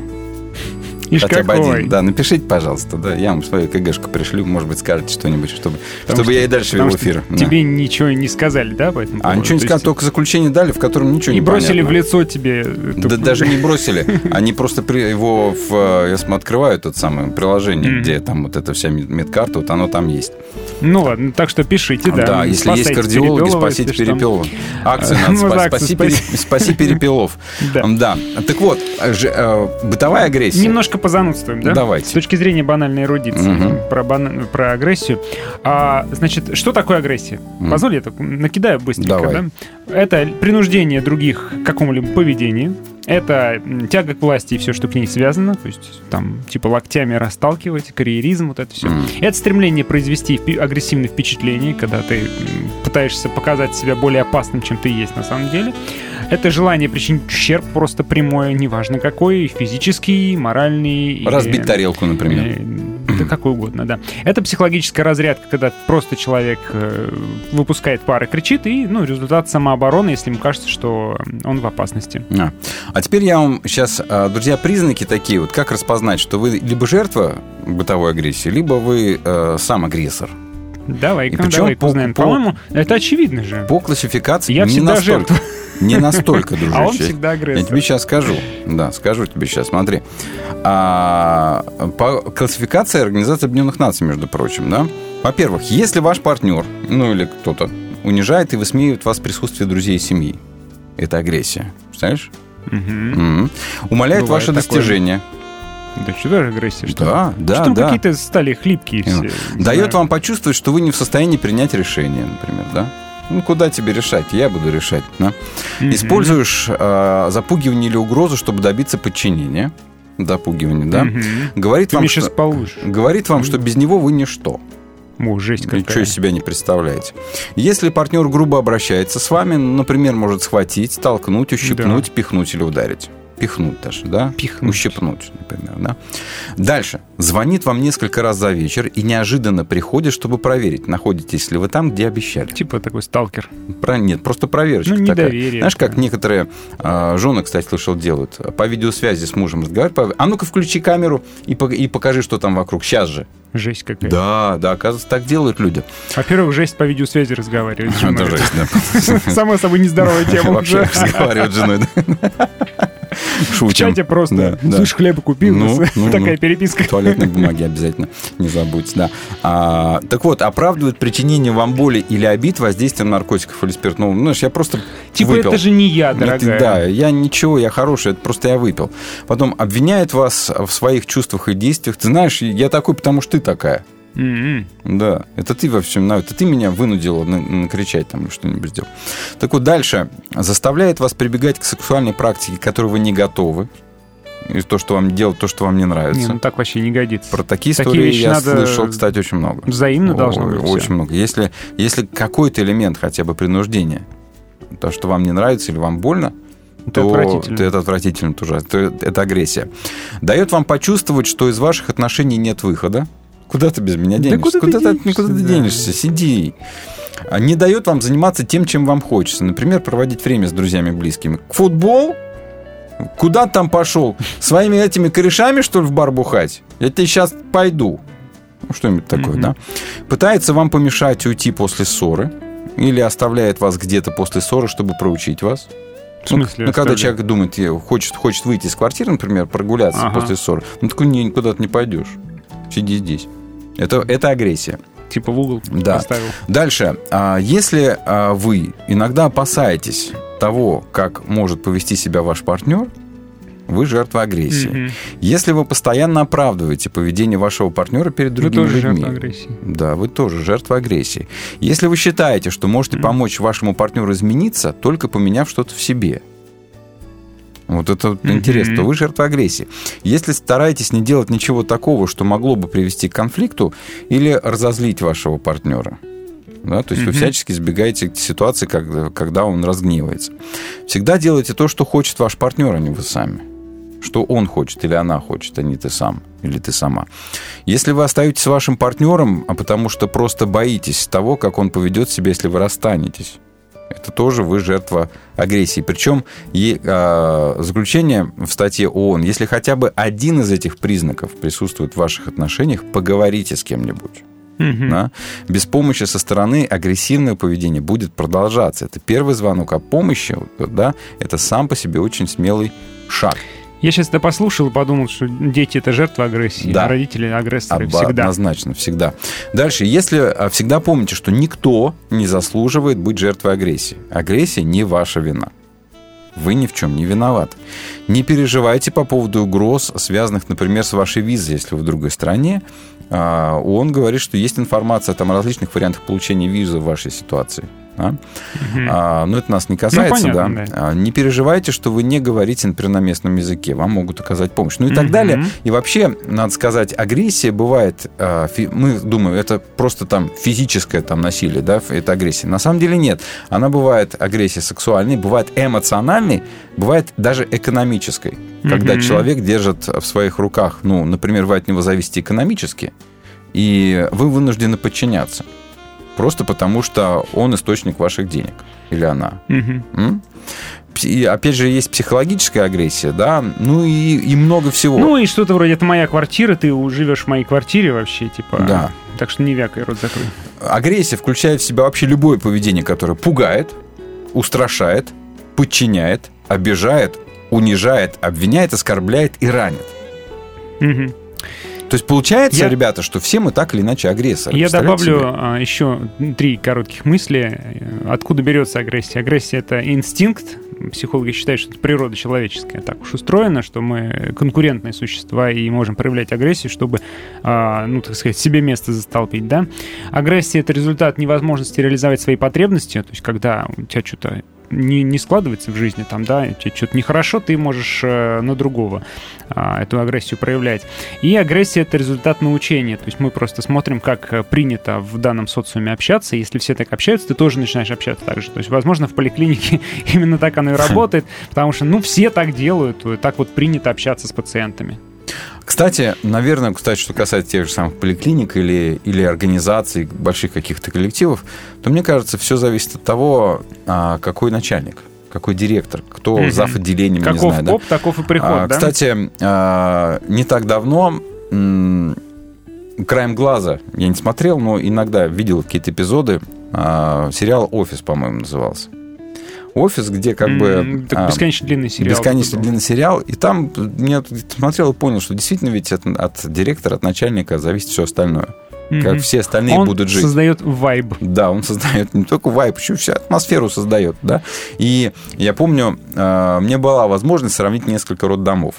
Ишь хотя бы какой. один, да, напишите, пожалуйста, да, я вам свою КГшку пришлю, может быть, скажете что-нибудь, чтобы, Потому чтобы что- я и дальше вел эфир. Да. Тебе ничего не сказали, да, по этому А ничего не сказали, есть только заключение дали, в котором ничего И не бросили понятно. в лицо тебе... Да даже не (laughs) бросили. Они просто при его в... Я см- открываю это самое приложение, Мгм. где там вот эта вся мед- медкарта, вот оно там есть. Ну ладно, так что пишите, да. Да, если есть Спасайте кардиологи, Перепелова, спасите. Перепелова. (laughs) Акции надо Ну, спасти. акцию Спаси, спаси. Пере- спаси Перепелов. (laughs) Да. Так вот, э, бытовая агрессия. Немножко позанудствуем, да? Давайте. С точки зрения банальной эрудиции Мгм. про, бана- про агрессию. А, значит, что такое агрессия? Мгм. Позволь, я так накидаю быстренько, Давай. да? Это принуждение других к какому-либо поведению. Это тяга к власти и все, что к ней связано, то есть там типа локтями расталкивать, карьеризм, вот это все. Это стремление произвести агрессивное впечатление, когда ты пытаешься показать себя более опасным, чем ты есть на самом деле. Это желание причинить ущерб просто прямое, неважно какой, физический, моральный. или- Разбить тарелку, например. Э, Да какой угодно, да. Это психологическая разрядка, когда просто человек э, выпускает пар и кричит, и, ну, результат самообороны, если ему кажется, что он в опасности. А. А теперь я вам сейчас, а, друзья, признаки такие, вот как распознать, что вы либо жертва бытовой агрессии, либо вы э, сам агрессор. Давай-ка, И причем давай по- узнаем. по- По-моему, это очевидно же. По классификации Я не всегда настолько. жертва. (laughs) Не настолько, дружище. А он всегда агрессор. Я тебе сейчас скажу. Да, скажу тебе сейчас. Смотри. А, по классификации Организации Объединенных Наций, между прочим, да? Во-первых, если ваш партнер, ну или кто-то, унижает и высмеивает вас в присутствии друзей и семьи, это агрессия. Представляешь? Мгм. Умаляет Бывает ваши такое. достижения. Да что даже агрессия? Что Да, да, Что там да. какие-то стали хлипкие все. Дает знаю. вам почувствовать, что вы не в состоянии принять решение, например, да? Ну, куда тебе решать? Я буду решать, да? Мгм. Используешь э, запугивание или угрозу, чтобы добиться подчинения. Запугивание, да? Мгм. Говорит Ты вам, что, получишь. говорит вам, что без него вы ничто. О, жесть какая. Ничего из себя не представляете. Если партнер грубо обращается с вами, например, может схватить, толкнуть, ущипнуть, пихнуть или ударить. Пихнуть даже, да? Пихнуть. Ущипнуть, например, да? Дальше. Звонит вам несколько раз за вечер и неожиданно приходит, чтобы проверить, находитесь ли вы там, где обещали. Типа такой сталкер. Про... Нет, просто проверочка Ну, такая. недоверие. Знаешь, как некоторые а, жены, кстати, слышал, делают. По видеосвязи с мужем разговаривают. А ну-ка включи камеру и, по- и покажи, что там вокруг. Сейчас же. Жесть какая. Да, да, оказывается, так делают люди. Во-первых, жесть по видеосвязи разговаривать. Это (laughs) жесть, да. (laughs) Само собой нездоровая тема Вообще разговаривать с женой. Шутим. В чате просто. Да, да. Слышь, хлеба купил. Ну, (laughs) ну, Такая ну. переписка. Туалетной бумаги обязательно не забудьте, да. А, так вот, оправдывает причинение вам боли или обид воздействием наркотиков или спиртного. Ну, знаешь, я просто Типа, выпил. это же не я, Это- дорогая. да, я ничего, я хороший, это просто я выпил. Потом обвиняет вас в своих чувствах и действиях. Ты знаешь, я такой, потому что ты такая. М-м. Да, это ты во всем, на- это ты меня вынудила на- накричать там или что-нибудь сделал. Так вот, дальше. Заставляет вас прибегать к сексуальной практике, к которой вы не готовы. И то, что вам делать, то, что вам не нравится. Не, ну так вообще не годится. Про такие Такие истории я надо слышал, кстати, очень много. Взаимно должно Ой, быть. Очень много. Если, если какой-то элемент хотя бы принуждения, то, что вам не нравится или вам больно, Это то отвратительно. то это отвратительно тоже. То это агрессия. Дает вам почувствовать, что из ваших отношений нет выхода. Куда ты без меня Да денешься? куда ты денешься, никуда ты да. денешься? Сиди. А Не дает вам заниматься тем, чем вам хочется. Например, проводить время с друзьями близкими. Футбол? Куда ты там пошел? Своими этими корешами, что ли, в бар бухать? Я тебе сейчас пойду. Ну, что-нибудь такое, Мгм. да? Пытается вам помешать уйти после ссоры. Или оставляет вас где-то после ссоры, чтобы проучить вас. В смысле Ну, когда оставляет? человек думает, хочет, хочет выйти из квартиры, например, прогуляться Ага. после ссоры, ну, такой «Не, никуда ты не пойдешь. Сиди здесь. Это, это агрессия. Типа в угол Да. поставил. Дальше. А, Если а, вы иногда опасаетесь того, как может повести себя ваш партнер, вы жертва агрессии. Мгм. Если вы постоянно оправдываете поведение вашего партнера перед Вы другими тоже людьми, жертва агрессии. да, вы тоже жертва агрессии. Если вы считаете, что можете помочь вашему партнеру измениться, только поменяв что-то в себе. Вот это вот Мгм. интересно, то вы жертва агрессии. Если стараетесь не делать ничего такого, что могло бы привести к конфликту или разозлить вашего партнера, да, то есть вы Мгм. всячески избегаете ситуации, когда, когда он разгневается. Всегда делайте то, что хочет ваш партнер, а не вы сами. Что он хочет или она хочет, а не ты сам или ты сама. Если вы остаетесь с вашим партнером, а потому что просто боитесь того, как он поведет себя, если вы расстанетесь, это тоже вы жертва агрессии. Причем е- а, заключение в статье ООН, если хотя бы один из этих признаков присутствует в ваших отношениях, поговорите с кем-нибудь. Мгм. Да? Без помощи со стороны агрессивное поведение будет продолжаться. Это первый звонок о помощи, да, это сам по себе очень смелый шаг. Я сейчас это послушал и подумал, что дети это жертва агрессии, Да. а родители агрессоры Оба- всегда. Однозначно, всегда. Дальше, если а, всегда помните, что никто не заслуживает быть жертвой агрессии. Агрессия не ваша вина. Вы ни в чем не виноваты. Не переживайте по поводу угроз, связанных, например, с вашей визой, если вы в другой стране. А, Он говорит, что есть информация там, о различных вариантах получения визы в вашей ситуации. Да? А, но это нас не касается, Ну, понятно, да. А, Не переживайте, что вы не говорите, например, на местном языке. Вам могут оказать помощь. Ну и так Мгм. далее. И вообще, надо сказать, агрессия бывает, а, фи- мы думаем, это просто там физическое там насилие, да, это агрессия. На самом деле нет. Она бывает агрессия сексуальной, бывает эмоциональной, бывает даже экономической. Когда человек держит в своих руках, ну, например, вы от него зависите экономически, и вы вынуждены подчиняться. Просто потому, что он источник ваших денег. Или она. Пс- И опять же, есть психологическая агрессия, да, ну и, и много всего. Ну и что-то вроде «это моя квартира, ты живешь в моей квартире вообще», типа. Да. Так что не вякай, рот закрой. Агрессия включает в себя вообще любое поведение, которое пугает, устрашает, подчиняет, обижает, унижает, обвиняет, оскорбляет и ранит. Мгм. То есть получается, Я- ребята, что все мы так или иначе агрессоры. Я добавлю себе? а, еще три коротких мысли. Откуда берется агрессия? Агрессия — это инстинкт. Психологи считают, что это природа человеческая. Так уж устроена, что мы конкурентные существа и можем проявлять агрессию, чтобы, а, ну, так сказать, себе место застолпить, да? Агрессия — это результат невозможности реализовать свои потребности, то есть когда у тебя что-то не, не складывается в жизни, там, да, тебе что-то нехорошо, ты можешь э, на другого а, эту агрессию проявлять. И агрессия — это результат научения, то есть мы просто смотрим, как э, принято в данном социуме общаться, если все так общаются, ты тоже начинаешь общаться так же. То есть, возможно, в поликлинике (laughs) именно так оно и (laughs) работает, потому что, ну, все так делают, э, так вот принято общаться с пациентами. Кстати, наверное, кстати, что касается тех же самых поликлиник или, или организаций, больших каких-то коллективов, то мне кажется, все зависит от того, а, какой начальник, какой директор, кто Мгм. зав. отделением, не Каков знаю. да. поп, таков и приход, А, да? Кстати, а, не так давно м, краем глаза, я не смотрел, но иногда видел какие-то эпизоды, а, сериал «Офис», по-моему, назывался. «Офис», где как бы... Так а, бесконечно длинный сериал. Бесконечно длинный сериал. И там я смотрел и понял, что действительно ведь от, от директора, от начальника зависит все остальное. Как Мгм. все остальные Он будут жить. создает вайб. Да, он создает не только вайп, еще всю атмосферу создает, да. И я помню, э, мне была возможность сравнить несколько роддомов.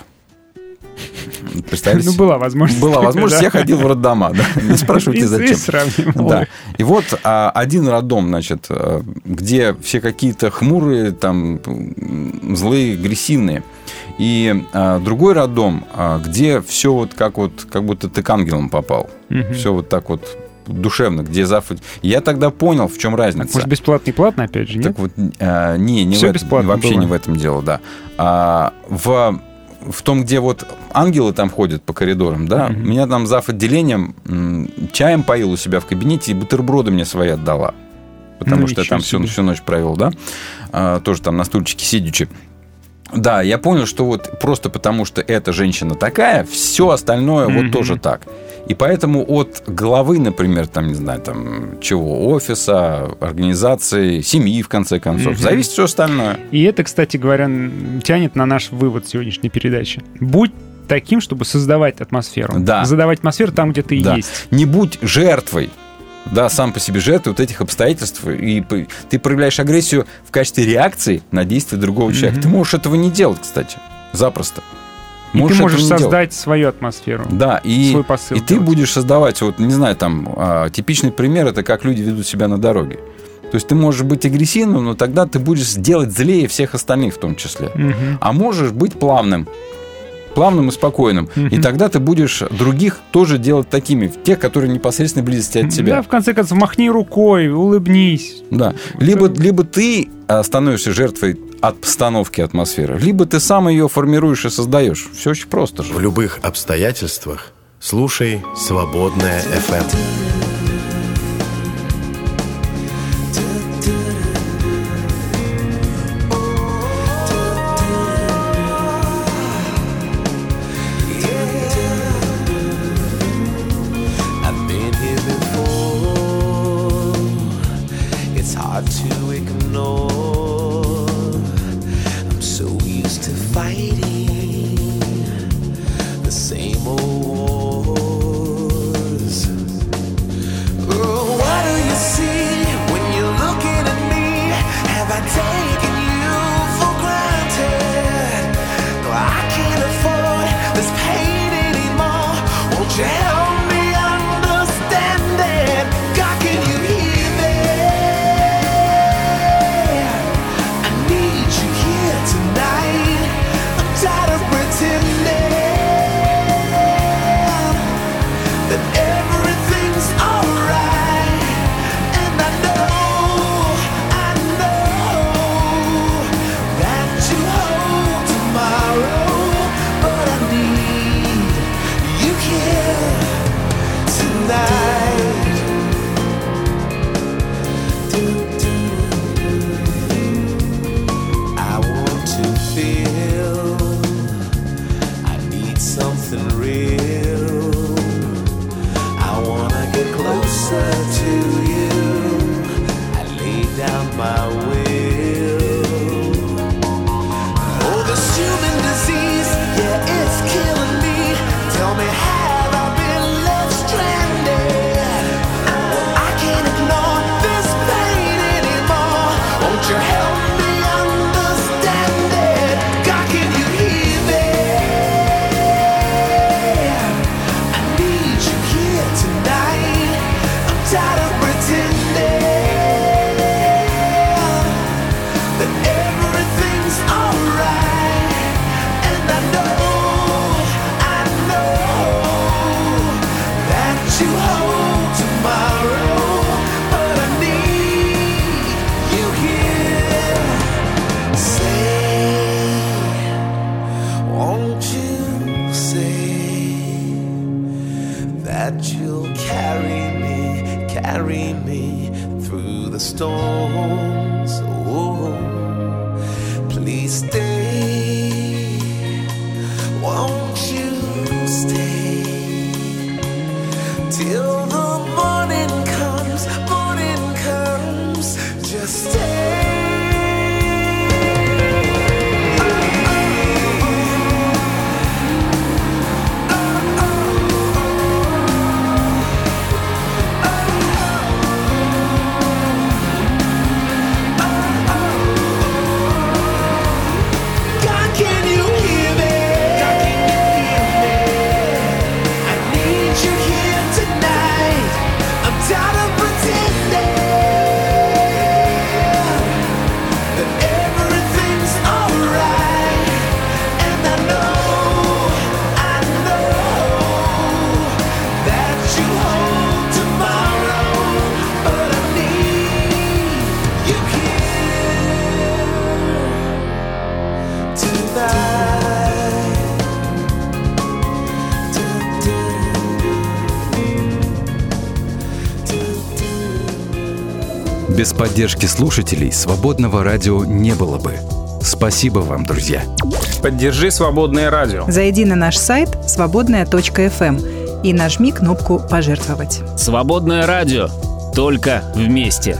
Представляете? Ну, была возможность. Была возможность, да. я ходил в роддома, да. (laughs) Не спрашивайте, И- и зачем. сравнивал. Да. И вот а, один роддом, значит, а, где все какие-то хмурые, там, злые, агрессивные. И а, другой роддом, а, где все вот как вот, как будто ты к ангелам попал. Мгм. Все вот так вот душевно, где зав... Я тогда понял, в чем разница. Может, бесплатно и платно, опять же, нет? Так вот, а, не, не Всё в этом- бесплатно вообще было. не в этом дело, да. А, в, в том, где вот ангелы там ходят по коридорам, да, Мгм. меня там зав. отделением чаем поил у себя в кабинете и бутерброды мне свои отдала. Потому Ну, что я там всю, себе. всю ночь провел, да. А, тоже там на стульчике сидячи. Да, я понял, что вот просто потому, что эта женщина такая, все остальное Мгм. вот тоже так. И поэтому от главы, например, там, не знаю, там, чего, офиса, организации, семьи, в конце концов, Мгм. зависит все остальное. И это, кстати говоря, тянет на наш вывод сегодняшней передачи. Будь таким, чтобы создавать атмосферу. Да. Задавать атмосферу там, где ты Да. есть. Не будь жертвой. Да, сам по себе жертвой вот этих обстоятельств, и ты проявляешь агрессию в качестве реакции на действие другого человека. Мгм. Ты можешь этого не делать, кстати, запросто. И ты можешь не делать. создать свою атмосферу. Да, и, свой посыл и ты делать. будешь создавать, вот, не знаю, там, а, типичный пример, это как люди ведут себя на дороге. То есть ты можешь быть агрессивным, но тогда ты будешь делать злее всех остальных в том числе. Мгм. А можешь быть плавным. Плавным и спокойным. И Мгм. тогда ты будешь других тоже делать такими, тех, которые непосредственно близости от тебя. Да, в конце концов, махни рукой, улыбнись. Да. Либо, либо ты а, становишься жертвой от постановки атмосферы, либо ты сам ее формируешь и создаешь. Все очень просто же. В любых обстоятельствах слушай «Свободная FM». Поддержки слушателей свободного радио не было бы. Спасибо вам, друзья. Поддержи «Свободное радио». Зайди на наш сайт свободная.фм и нажми кнопку «Пожертвовать». Свободное радио. Только вместе.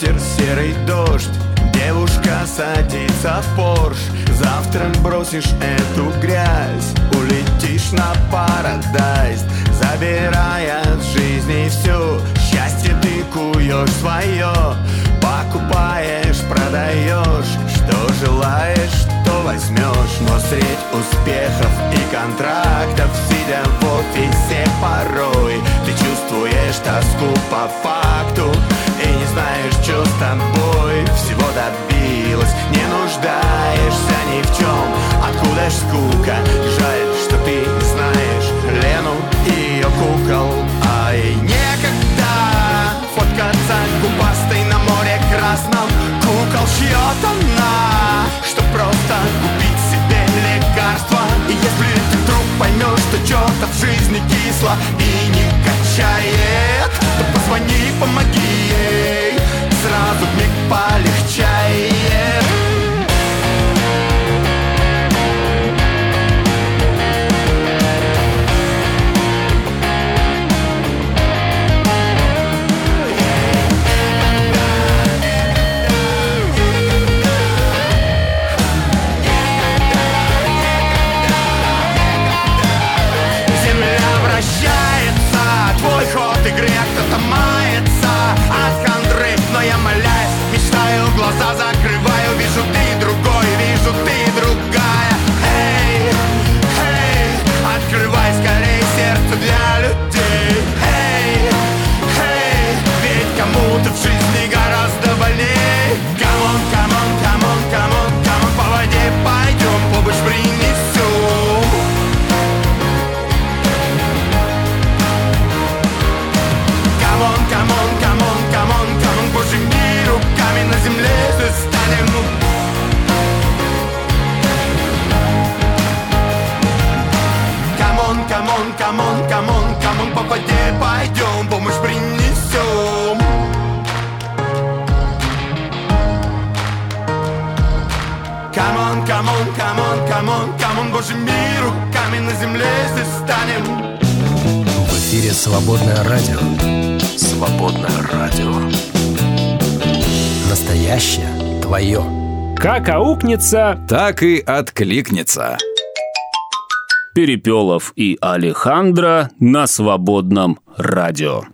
Питер, серый дождь Девушка садится в Порш. Завтра бросишь эту грязь Улетишь на парадайз Забирая с жизни все Счастье ты куешь свое Покупаешь, продаешь. Что желаешь, то возьмешь Но средь успехов и контрактов Сидя в офисе порой Ты чувствуешь тоску по факту И не знаешь, что с тобой. Всего добилась Не нуждаешься ни в чем Откуда ж скука? Жаль, что ты не знаешь Лену и ее кукол. Ай, некогда Фоткаться губастой на море красном. Кукол чьет она Что просто купить себе лекарства. И если ты поймешь, что что-то в жизни кисло И не качает. То позвони, помоги ей Сразу миг полегчает Боже миру, камень на земле здесь станем. В эфире «Свободное радио». «Свободное радио». Настоящее твое. Как аукнется, так и откликнется. Перепелов и Алехандро на свободном радио.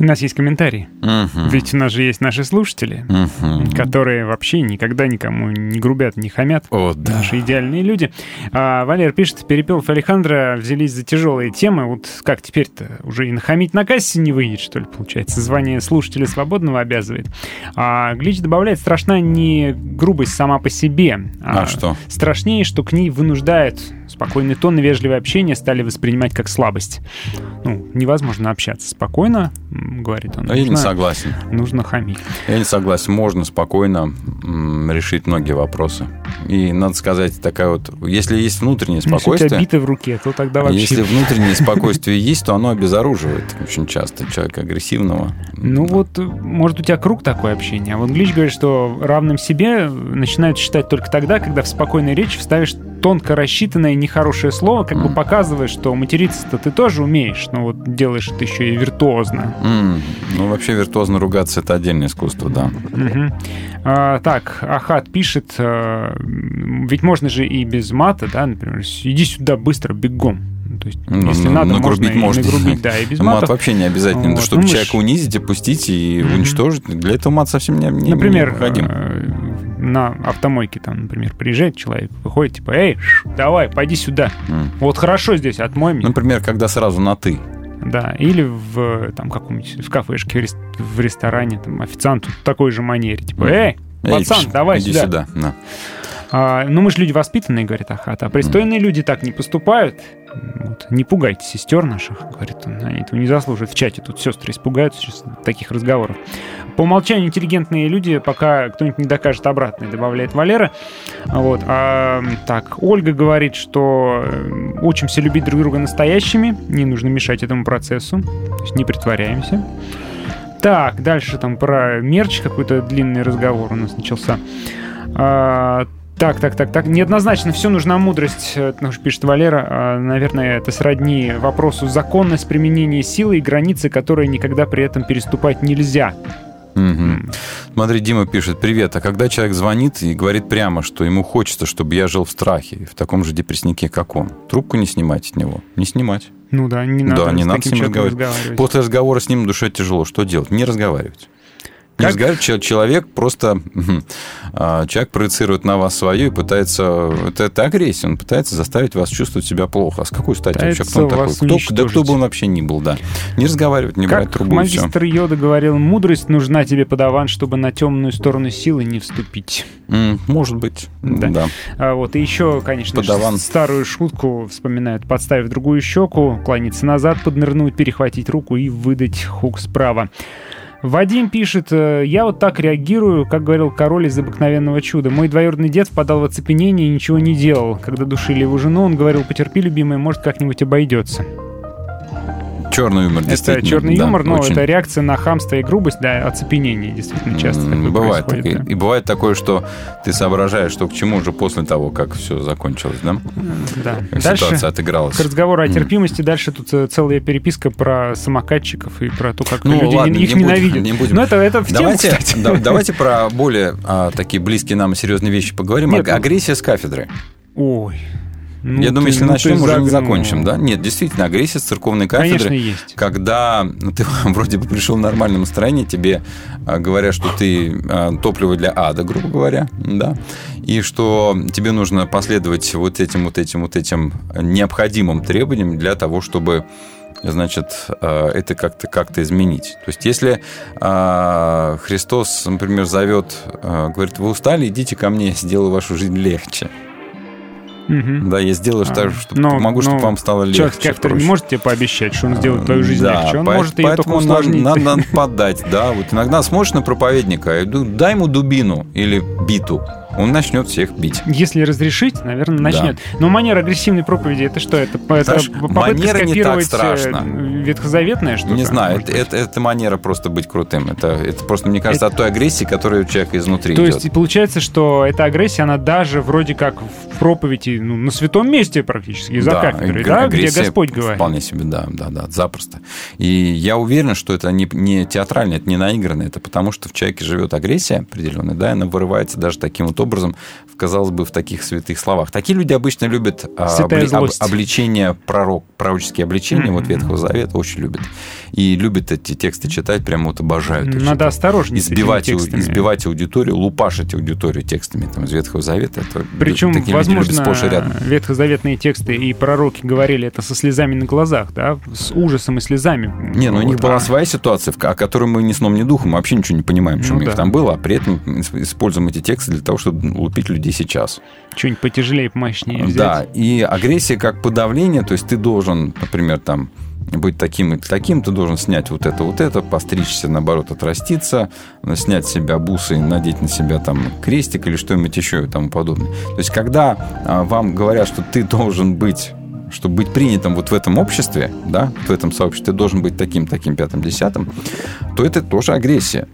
У нас есть комментарий. Мгм. Ведь у нас же есть наши слушатели, Мгм. которые вообще никогда никому не грубят, не хамят. О, да. Наши идеальные люди. А, Валер пишет, Перепелов и Алехандро взялись за тяжелые темы. Вот как теперь-то? Уже и нахамить на кассе не выйдет, что ли, получается? Звание слушателя свободного обязывает. А Глич добавляет, страшна не грубость сама по себе, А что? Страшнее, что к ней вынуждают. Спокойный тон и вежливое общение стали воспринимать как слабость. Ну, невозможно общаться спокойно, говорит он. А я не согласен. Нужно хамить. Я не согласен. Можно спокойно решить многие вопросы. И надо сказать, такая вот... Если есть внутреннее Ну, Если у тебя спокойствие... биты в руке, то тогда вообще... Если (laughs) внутреннее спокойствие есть, то оно обезоруживает очень часто человека агрессивного. Ну вот, э, может, у тебя круг такое общение. А вот Глич говорит, что равным себе начинают считать только тогда, когда в спокойной речи вставишь тонко рассчитанное нехорошее слово, как бы показываешь, что материться-то ты тоже умеешь, но вот делаешь это еще и виртуозно. М, Ну, вообще виртуозно ругаться – это отдельное искусство, да. Мгм. А, так, Ахат пишет, э, ведь можно же и без мата, да, например, иди сюда быстро, бегом. Ну, То есть, Ну, если ну, надо, нагрубить можно, и можно. нагрубить, да, и без Мат мата. вообще не обязательно. Вот. Чтобы Ну, человека унизить, опустить и уничтожить, для этого мат совсем не, не Например, необходим. На автомойке там, например, приезжает человек, выходит, типа, эй, давай, пойди сюда. Вот хорошо здесь, отмой меня. Например, когда сразу на «ты». Да, или в там каком-нибудь в кафешке, в, рес- в ресторане, там официант в такой же манере, типа, эй, Эй, пацан, пш, давай иди сюда. сюда. да. А, ну, мы же люди воспитанные, говорит Ахат, а пристойные люди так не поступают. Вот. Не пугайте сестер наших, говорит он, они этого не заслуживают. В чате тут сестры испугаются сейчас таких разговоров. По умолчанию интеллигентные люди, пока кто-нибудь не докажет обратное, добавляет Валера. Вот. А, так, Ольга говорит, что э, учимся любить друг друга настоящими, не нужно мешать этому процессу, то есть не притворяемся. Так, дальше там про мерч какой-то длинный разговор у нас начался. А, так, так, так, так. Неоднозначно все нужна мудрость, э, пишет Валера. А, наверное, это сродни вопросу законность применения силы и границы, которые никогда при этом переступать нельзя. Мгм. Смотри, Дима пишет, привет, а когда человек звонит и говорит прямо, что ему хочется, чтобы я жил в страхе, в таком же депресснике, как он, трубку не снимать от него? Не снимать. Ну да, не надо да, не с надо с ним разговаривать. разговаривать. После разговора с ним душе тяжело. Что делать? Не разговаривать. Как? Чел- Человек просто... а, Человек проецирует на вас свое и пытается... Это, это агрессия. Он пытается заставить вас чувствовать себя плохо. А с какой стати вообще? Кто он такой? Кто, да кто бы он вообще ни был, да. Не разговаривать, не брать Как трубу и все. магистр Йода говорил, мудрость нужна тебе, подаван, чтобы на темную сторону силы не вступить. Может быть. Да. Да. А вот и еще, конечно, же, Подаван. старую шутку вспоминают. Подставив другую щеку, клониться назад, поднырнуть, перехватить руку и выдать хук справа. Вадим пишет, «Э, я вот так реагирую, как говорил король из обыкновенного чуда. Мой двоюродный дед впадал в оцепенение и ничего не делал. Когда душили его жену, он говорил, потерпи, любимая, может, как-нибудь обойдется. Черный юмор, Это действительно. черный да, юмор, но очень. это реакция на хамство и грубость, да, оцепенение действительно часто такое Бывает происходит, такое. И бывает такое, что ты соображаешь, что к чему уже после того, как все закончилось, да? Да. Как Дальше ситуация отыгралась. К разговору о терпимости дальше тут э, целая переписка про самокатчиков и про то, как Ну, люди ладно, их не будем, ненавидят. не будем. Но это, это в тему, давайте, кстати. да- давайте про более а, такие близкие нам серьезные вещи поговорим. Нет, ну- Агрессия с кафедры. Ой. Ну Я думаю, ты- если ну начнем, уже загнул. закончим, да? Нет, действительно, агрессия с церковной кафедры. Конечно, есть. Когда ну, ты (laughs) вроде бы пришел в нормальном настроении, тебе а, говорят, что ты а, топливо для ада, грубо говоря, да, и что тебе нужно последовать вот этим, вот этим, вот этим необходимым требованиям для того, чтобы значит, а, это как-то как изменить. То есть, если Христос, например, зовет, говорит, вы устали, идите ко мне, сделаю вашу жизнь легче. Мгм. Да, я сделаю А, так, чтобы но- помогу, чтобы но вам стало легче. Человек кафедры не может тебе пообещать, что он сделает твою жизнь Да, легче. Он поэт- может ее только усложнить. Надо, надо (laughs) подать, да. Вот иногда смотришь на проповедника, и дай ему дубину или биту. Он начнет всех бить. Если разрешить, наверное, начнет. Но манера агрессивной проповеди это что? Это, Знаешь, это попытка манера не так скопировать страшно. э, ветхозаветное что-то? Не знаю, это, это, это манера просто быть крутым. Это, это просто, мне кажется, от той агрессии, которая у человека изнутри То идет. есть получается, что эта агрессия, она даже вроде как в проповеди, ну, на святом месте практически, за кафедрой, аг- да, где Господь говорит. Вполне себе, да, да, да, запросто. И я уверен, что это не, не театрально, это не наигранно, это потому, что в человеке живет агрессия определенная, да, и она вырывается даже таким вот образом, в, казалось бы, в таких святых словах. Такие люди обычно любят а, Святая злость. обличения пророк, пророческие обличения, вот Мгм. Ветхого Завета очень любят. И любят эти тексты читать, прямо вот обожают. Надо читать. осторожнее избивать, избивать аудиторию, лупашить аудиторию текстами там, из Ветхого Завета. Это Причем, возможно, ветхозаветные тексты и пророки говорили это со слезами на глазах, да, с ужасом и слезами. Не, ну у них Вот, была своя ситуация, о которой мы ни сном, ни духом вообще ничего не понимаем, что Ну у них да. там было, а при этом ис- используем эти тексты для того, чтобы лупить людей сейчас. Что-нибудь потяжелее, помощнее взять. Да, и агрессия как подавление, то есть ты должен, например, там быть таким и таким, ты должен снять вот это, вот это, постричься, наоборот, отраститься, снять с себя бусы, надеть на себя там крестик или что-нибудь еще и тому подобное. То есть, когда а, вам говорят, что ты должен быть чтобы быть принятым вот в этом обществе, да, в этом сообществе, ты должен быть таким, таким, пятым, десятым, то это тоже агрессия.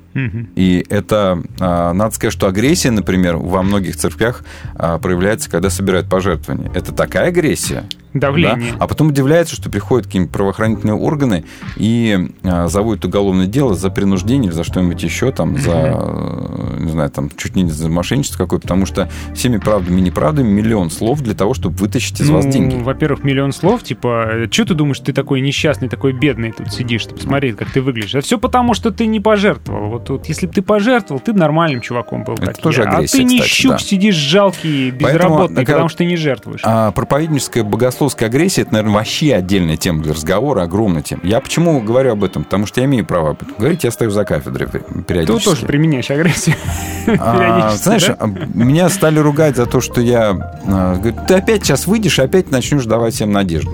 И это, а, надо сказать, что агрессия, например, во многих церквях а, проявляется, когда собирают пожертвования. Это такая агрессия. Давление. да? А потом удивляется, что приходят какие-нибудь правоохранительные органы и а, заводят уголовное дело за принуждение или за что-нибудь еще, там, за, э, не знаю, там, чуть не за мошенничество какое, потому что всеми правдами и неправдами миллион слов для того, чтобы вытащить из ну, вас деньги. во-первых, миллион слов, типа, что ты думаешь, ты такой несчастный, такой бедный тут сидишь, ты посмотри, как ты выглядишь. А все потому, что ты не пожертвовал. Вот, вот если бы ты пожертвовал, ты бы нормальным чуваком был. Это как тоже агрессия, А ты кстати, нищук, да. сидишь жалкий, Поэтому безработный, такая потому что ты не жертвуешь. А проповедническая богословская агрессия это, наверное, вообще отдельная тема для разговора, огромная тема. Я почему говорю об этом? Потому что я имею право об этом говорить, я стою за кафедрой Ты периодически. тоже применяешь агрессию. (laughs) А, знаешь, да? а, меня стали ругать за то, что я... а, говорят, ты опять сейчас выйдешь и опять начнешь давать всем надежду,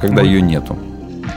когда ее нету.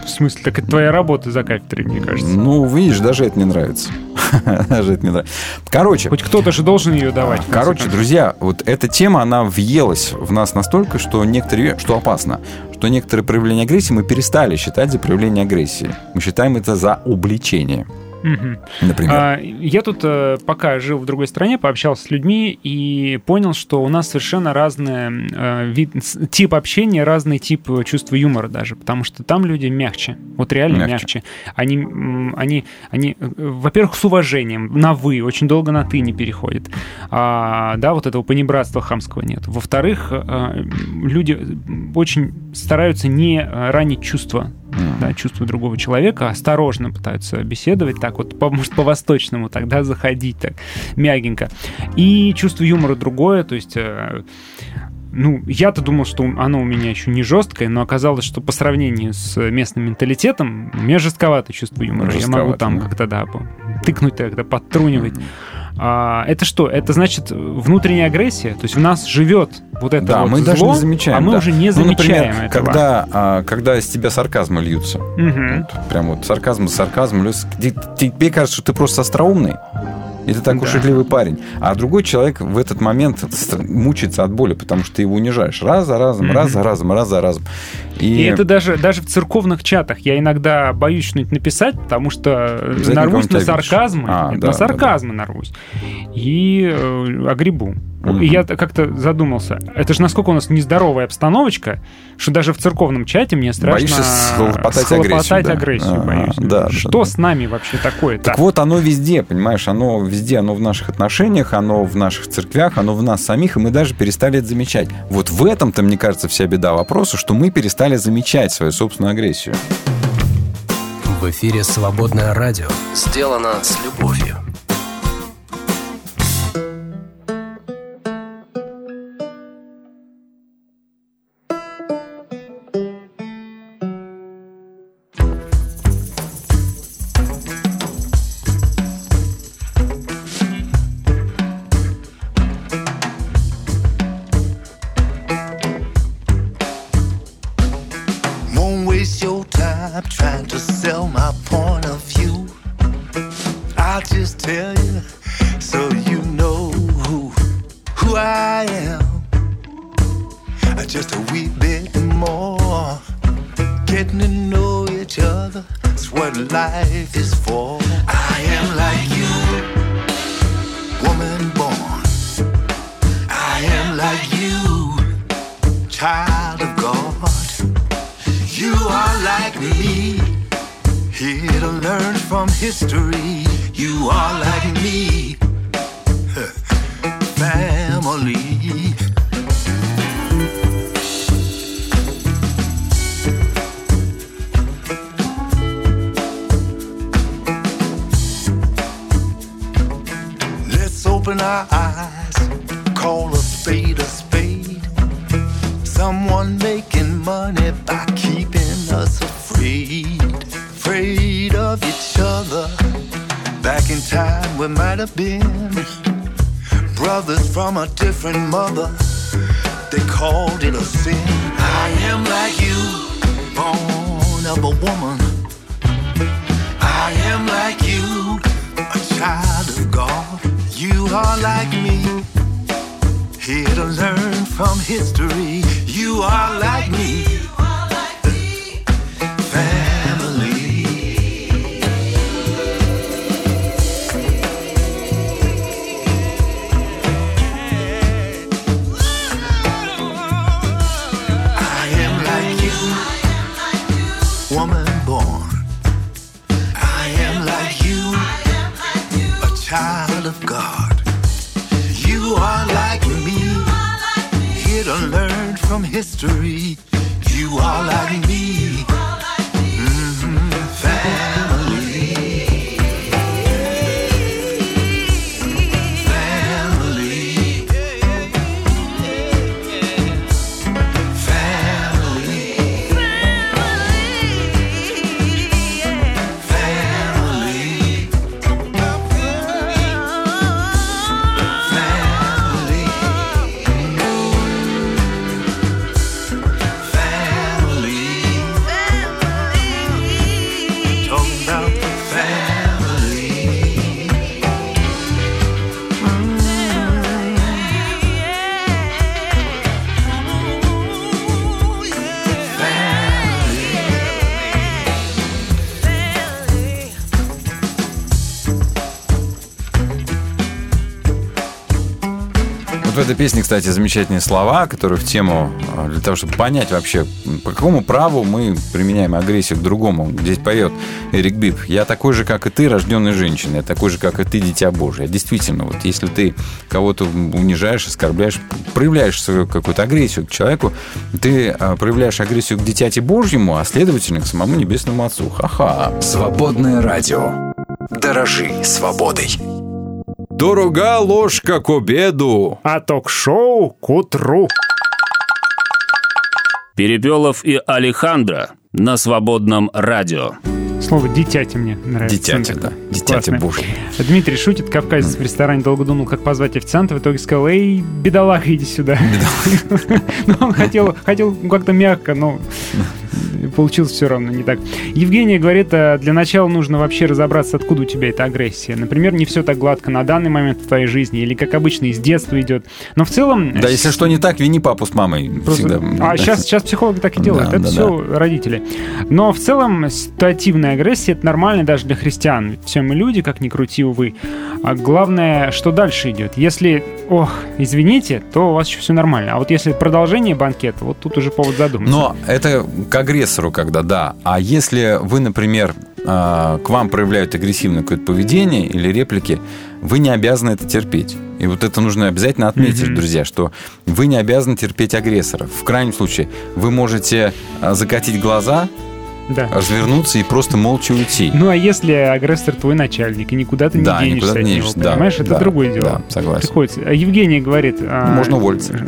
В смысле, так это твоя работа за кафедрой, мне кажется. Ну, видишь, даже это не нравится. (laughs) Даже это не нравится. Короче, Хоть кто-то же должен ее давать. Короче, концов. друзья, вот эта тема, она въелась в нас настолько, что некоторые, что опасно, что некоторые проявления агрессии мы перестали считать за проявление агрессии. Мы считаем это за обличение. Мгм. Например. А, я тут, э, пока жил в другой стране, пообщался с людьми и понял, что у нас совершенно разный э, вид, тип общения, разный тип э, чувства юмора даже, потому что там люди мягче, вот реально мягче. Мягче. Они, они, они, э, во-первых, с уважением, на вы, очень долго на ты не переходят, А, да, вот этого понебратства хамского нет. Во-вторых, люди очень стараются не ранить чувства да, чувства другого человека, осторожно пытаются беседовать, так вот, по, может, по-восточному тогда заходить так мягенько. И чувство юмора другое, то есть... э, ну, я-то думал, что оно у меня еще не жесткое, но оказалось, что по сравнению с местным менталитетом у меня жестковато чувство юмора. Я могу там да. как-то, да, тыкнуть тогда, подтрунивать. А, это что? Это значит внутренняя агрессия? То есть в нас живет вот это да, вот мы даже зло, не замечаем. а мы да. уже не Ну, замечаем например, этого. Когда, а, когда из тебя сарказмы льются. Мгм. Вот, прям вот сарказм, сарказм льется. Тебе кажется, что ты просто остроумный. И ты такой Да. шутливый парень. А другой человек в этот момент мучается от боли, потому что ты его унижаешь. Раз за разом, раз за разом, раз за разом. И это даже, даже в церковных чатах. Я иногда боюсь что-нибудь написать, потому что Обязательно нарвусь на сарказмы. А, Нет, да, на да, сарказмы нарвусь. И э, огребу. Мгм. И я как-то задумался. Это же насколько у нас нездоровая обстановочка, что даже в церковном чате мне страшно Боишься схлопотать схлопотать агрессию, да. агрессию Ага, боюсь. да, да, что да. с нами вообще такое-то? Так вот, оно везде, понимаешь, оно везде, оно в наших отношениях, оно в наших церквях, оно в нас самих, и мы даже перестали это замечать. Вот в этом-то, мне кажется, вся беда вопроса, что мы перестали замечать свою собственную агрессию. В эфире «Свободное радио». Сделано с любовью. You are like me, Песне, кстати, замечательные слова, которые в тему, а, для того, чтобы понять вообще, по какому праву мы применяем агрессию к другому. Здесь поет Эрик Бип. «Я такой же, как и ты, рожденный женщиной. Я такой же, как и ты, дитя Божие». Действительно, вот если ты кого-то унижаешь, оскорбляешь, проявляешь свою какую-то агрессию к человеку, ты а, проявляешь агрессию к дитяти Божьему, а следовательно, к самому Небесному Отцу. Ха-ха. Свободное радио. Дорожи свободой. Дорога ложка к обеду. А ток-шоу к утру. Перепелов и Алехандро на свободном радио. Слово «дитяти» мне нравится. Дитяти, да. Дитяти. Божье. Дмитрий шутит, кавказец в ресторане долго думал, как позвать официанта, в итоге сказал, эй, бедолага, иди сюда. (laughs) Но он хотел, хотел как-то мягко, но получилось все равно не так. Евгения говорит, «А для начала нужно вообще разобраться, откуда у тебя эта агрессия. Например, не все так гладко на данный момент в твоей жизни, или как обычно из детства идет. Но в целом... Да, если что не так, вини папу с мамой. Просто- Всегда. А сейчас, сейчас психологи так и делают. Да, это да, все родители. Но в целом ситуативная агрессия это нормально даже для христиан. Все мы люди, как ни крути, увы. А главное, что дальше идет. Если, ох, извините, то у вас еще все нормально. А вот если продолжение банкета, вот тут уже повод задуматься. Но это к агрессору, когда да. А если вы, например, а, к вам проявляют агрессивное какое-то поведение или реплики, вы не обязаны это терпеть. И вот это нужно обязательно отметить, Мгм. друзья, что вы не обязаны терпеть агрессоров. В крайнем случае, вы можете а, закатить глаза, Да. развернуться и просто молча уйти. Ну а если агрессор твой начальник, и никуда ты не Да, денешься никуда от не него, да, понимаешь, это да, другое дело. да, согласен. Приходится. А Евгения говорит... а, Можно уволиться.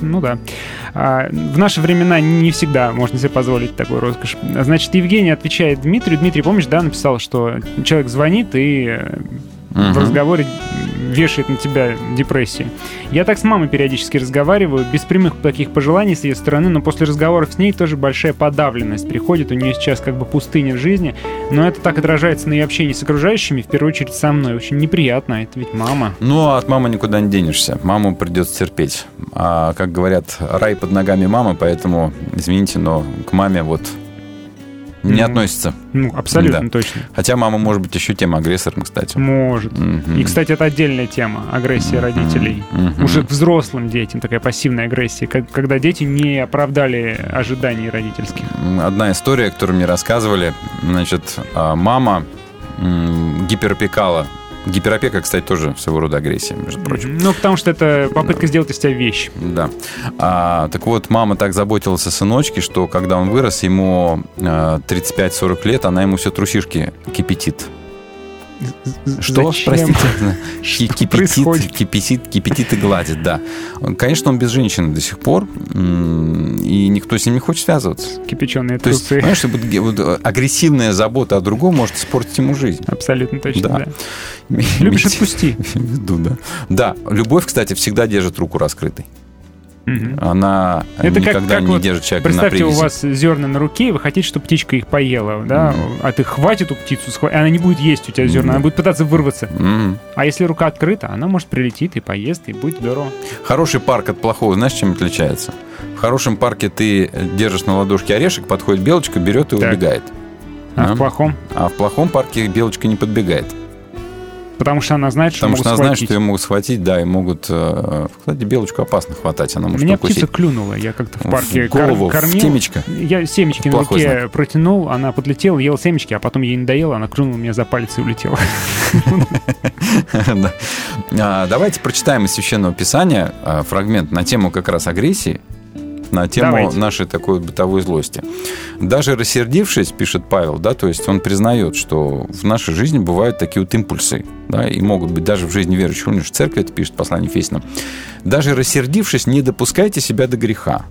Ну да. А, В наши времена не всегда можно себе позволить такую роскошь. Значит, Евгений отвечает Дмитрию. Дмитрий, помнишь, да, написал, что человек звонит и э, в разговоре вешает на тебя депрессию. Я так с мамой периодически разговариваю, без прямых таких пожеланий с ее стороны, но после разговоров с ней тоже большая подавленность приходит. У нее сейчас как бы пустыня в жизни, но это так отражается на ее общении с окружающими, в первую очередь со мной. Очень неприятно, это ведь мама. Ну, а от мамы никуда не денешься. Маму придется терпеть. А, как говорят, рай под ногами мамы, поэтому, извините, но к маме вот не Ну, относится. Ну, абсолютно Да. точно. Хотя мама может быть еще тем агрессором, кстати. Может. Мгм. И, кстати, это отдельная тема агрессия родителей. Мгм. Уже к взрослым детям такая пассивная агрессия, когда дети не оправдали ожиданий родительских. Одна история, которую мне рассказывали. Значит, а, мама гиперопекала. Гиперопека, кстати, тоже своего рода агрессия, между прочим. Ну, потому что это попытка сделать из тебя вещь. Да. А, так вот, мама так заботилась о сыночке, что когда он вырос, ему а, 35-40 лет, она ему все трусишки кипятит. Что? Зачем? Простите. (laughs) Что Кипятит, происходит? кипятит, кипятит и гладит, да. Конечно, он без женщины до сих пор, и никто с ним не хочет связываться. Кипяченые То есть, трусы. понимаешь, вот, э, агрессивная забота о другом может испортить ему жизнь. Абсолютно точно, да. М- (laughs) Любишь, отпусти. (laughs) в виду, да. Да, любовь, кстати, всегда держит руку раскрытой. Мгм. Она Это как, никогда как не вот, держит человека на представьте, у привязи. вас зерна на руке, и вы хотите, чтобы птичка их поела, да? А ты хватит эту птицу, схва- она не будет есть у тебя зерна, она будет пытаться вырваться. Мгм. А если рука открыта, она может прилетит и поест, и будет здорово. Хороший парк от плохого, знаешь, чем отличается? В хорошем парке ты держишь на ладошке орешек, подходит белочка, берет и Так. убегает. А Да? в плохом? А в плохом парке белочка не подбегает. Потому что она знает, что Потому что она знает, схватить. что ее могут схватить, да, и могут... э, Кстати, белочку опасно хватать, она может Меня укусить. птица клюнула, я как-то в В парке голову, кор- в кормил. темечко? Я семечки на руке знак. протянул, она подлетела, ела семечки, а потом ей надоело, она клюнула меня за палец и улетела. (laughs) А, Давайте прочитаем из Священного Писания а, фрагмент на тему как раз агрессии, на тему Давайте. нашей такой бытовой злости. Даже рассердившись, пишет Павел, да, то есть он признает, что в нашей жизни бывают такие вот импульсы, да, и могут быть даже в жизни верующих. Он же в церкви это пишет, послание Фесина. Даже рассердившись, не допускайте себя до греха.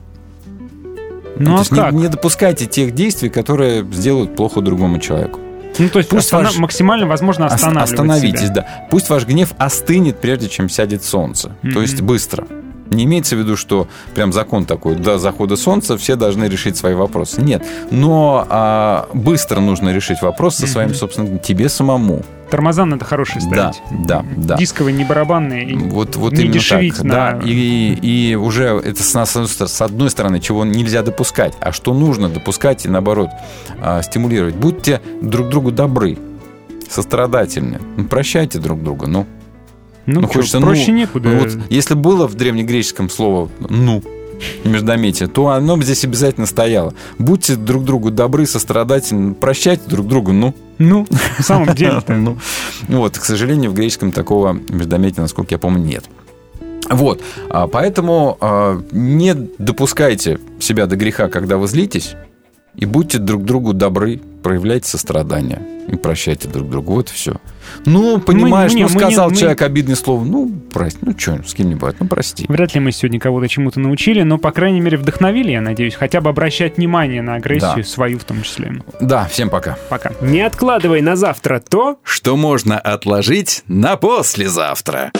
Ну, то а не- как? Не, допускайте тех действий, которые сделают плохо другому человеку. Ну, то есть Пусть остана- ваш- максимально возможно Ос- останавливать Остановитесь, себя. да. Пусть ваш гнев остынет, прежде чем сядет солнце. То Мгм. есть быстро. Не имеется в виду, что прям закон такой, до захода солнца все должны решить свои вопросы. Нет. Но а, быстро нужно решить вопрос со своим собственным, тебе самому. Тормоза надо хорошие Да, ставить. да, да. Дисковые, не барабанные. и Вот, вот не именно так. на... Да, и, и уже это с, нас- с одной стороны, чего нельзя допускать, а что нужно допускать и наоборот а, стимулировать. Будьте друг другу добры, сострадательны, прощайте друг друга, ну. Ну, чё, проще некуда. ну, вот если было в древнегреческом слово «ну», междометие, то оно бы здесь обязательно стояло. Будьте друг другу добры, сострадательны, прощайте друг друга, ну. Ну, в самом деле (laughs) Ну, вот, к сожалению, в греческом такого междометия, насколько я помню, нет. Вот, а, поэтому а, не допускайте себя до греха, когда вы злитесь, и будьте друг другу добры, проявляйте сострадание и прощайте друг другу. Вот и все. Ну, понимаешь, мы не- ну, мы не- сказал мы- человек обидное слово, ну, прости, ну, что, с кем не бывает, ну, прости. Вряд ли мы сегодня кого-то чему-то научили, но, по крайней мере, вдохновили, я надеюсь, хотя бы обращать внимание на агрессию Да. свою в том числе. Да, всем пока. Пока. Не откладывай на завтра то, Что можно отложить на послезавтра.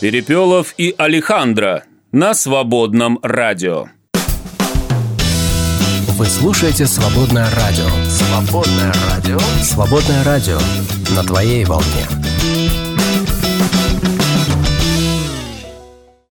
Перепелов и Алехандро на свободном радио. Вы слушаете «Свободное радио». «Свободное радио». «Свободное радио» на твоей волне.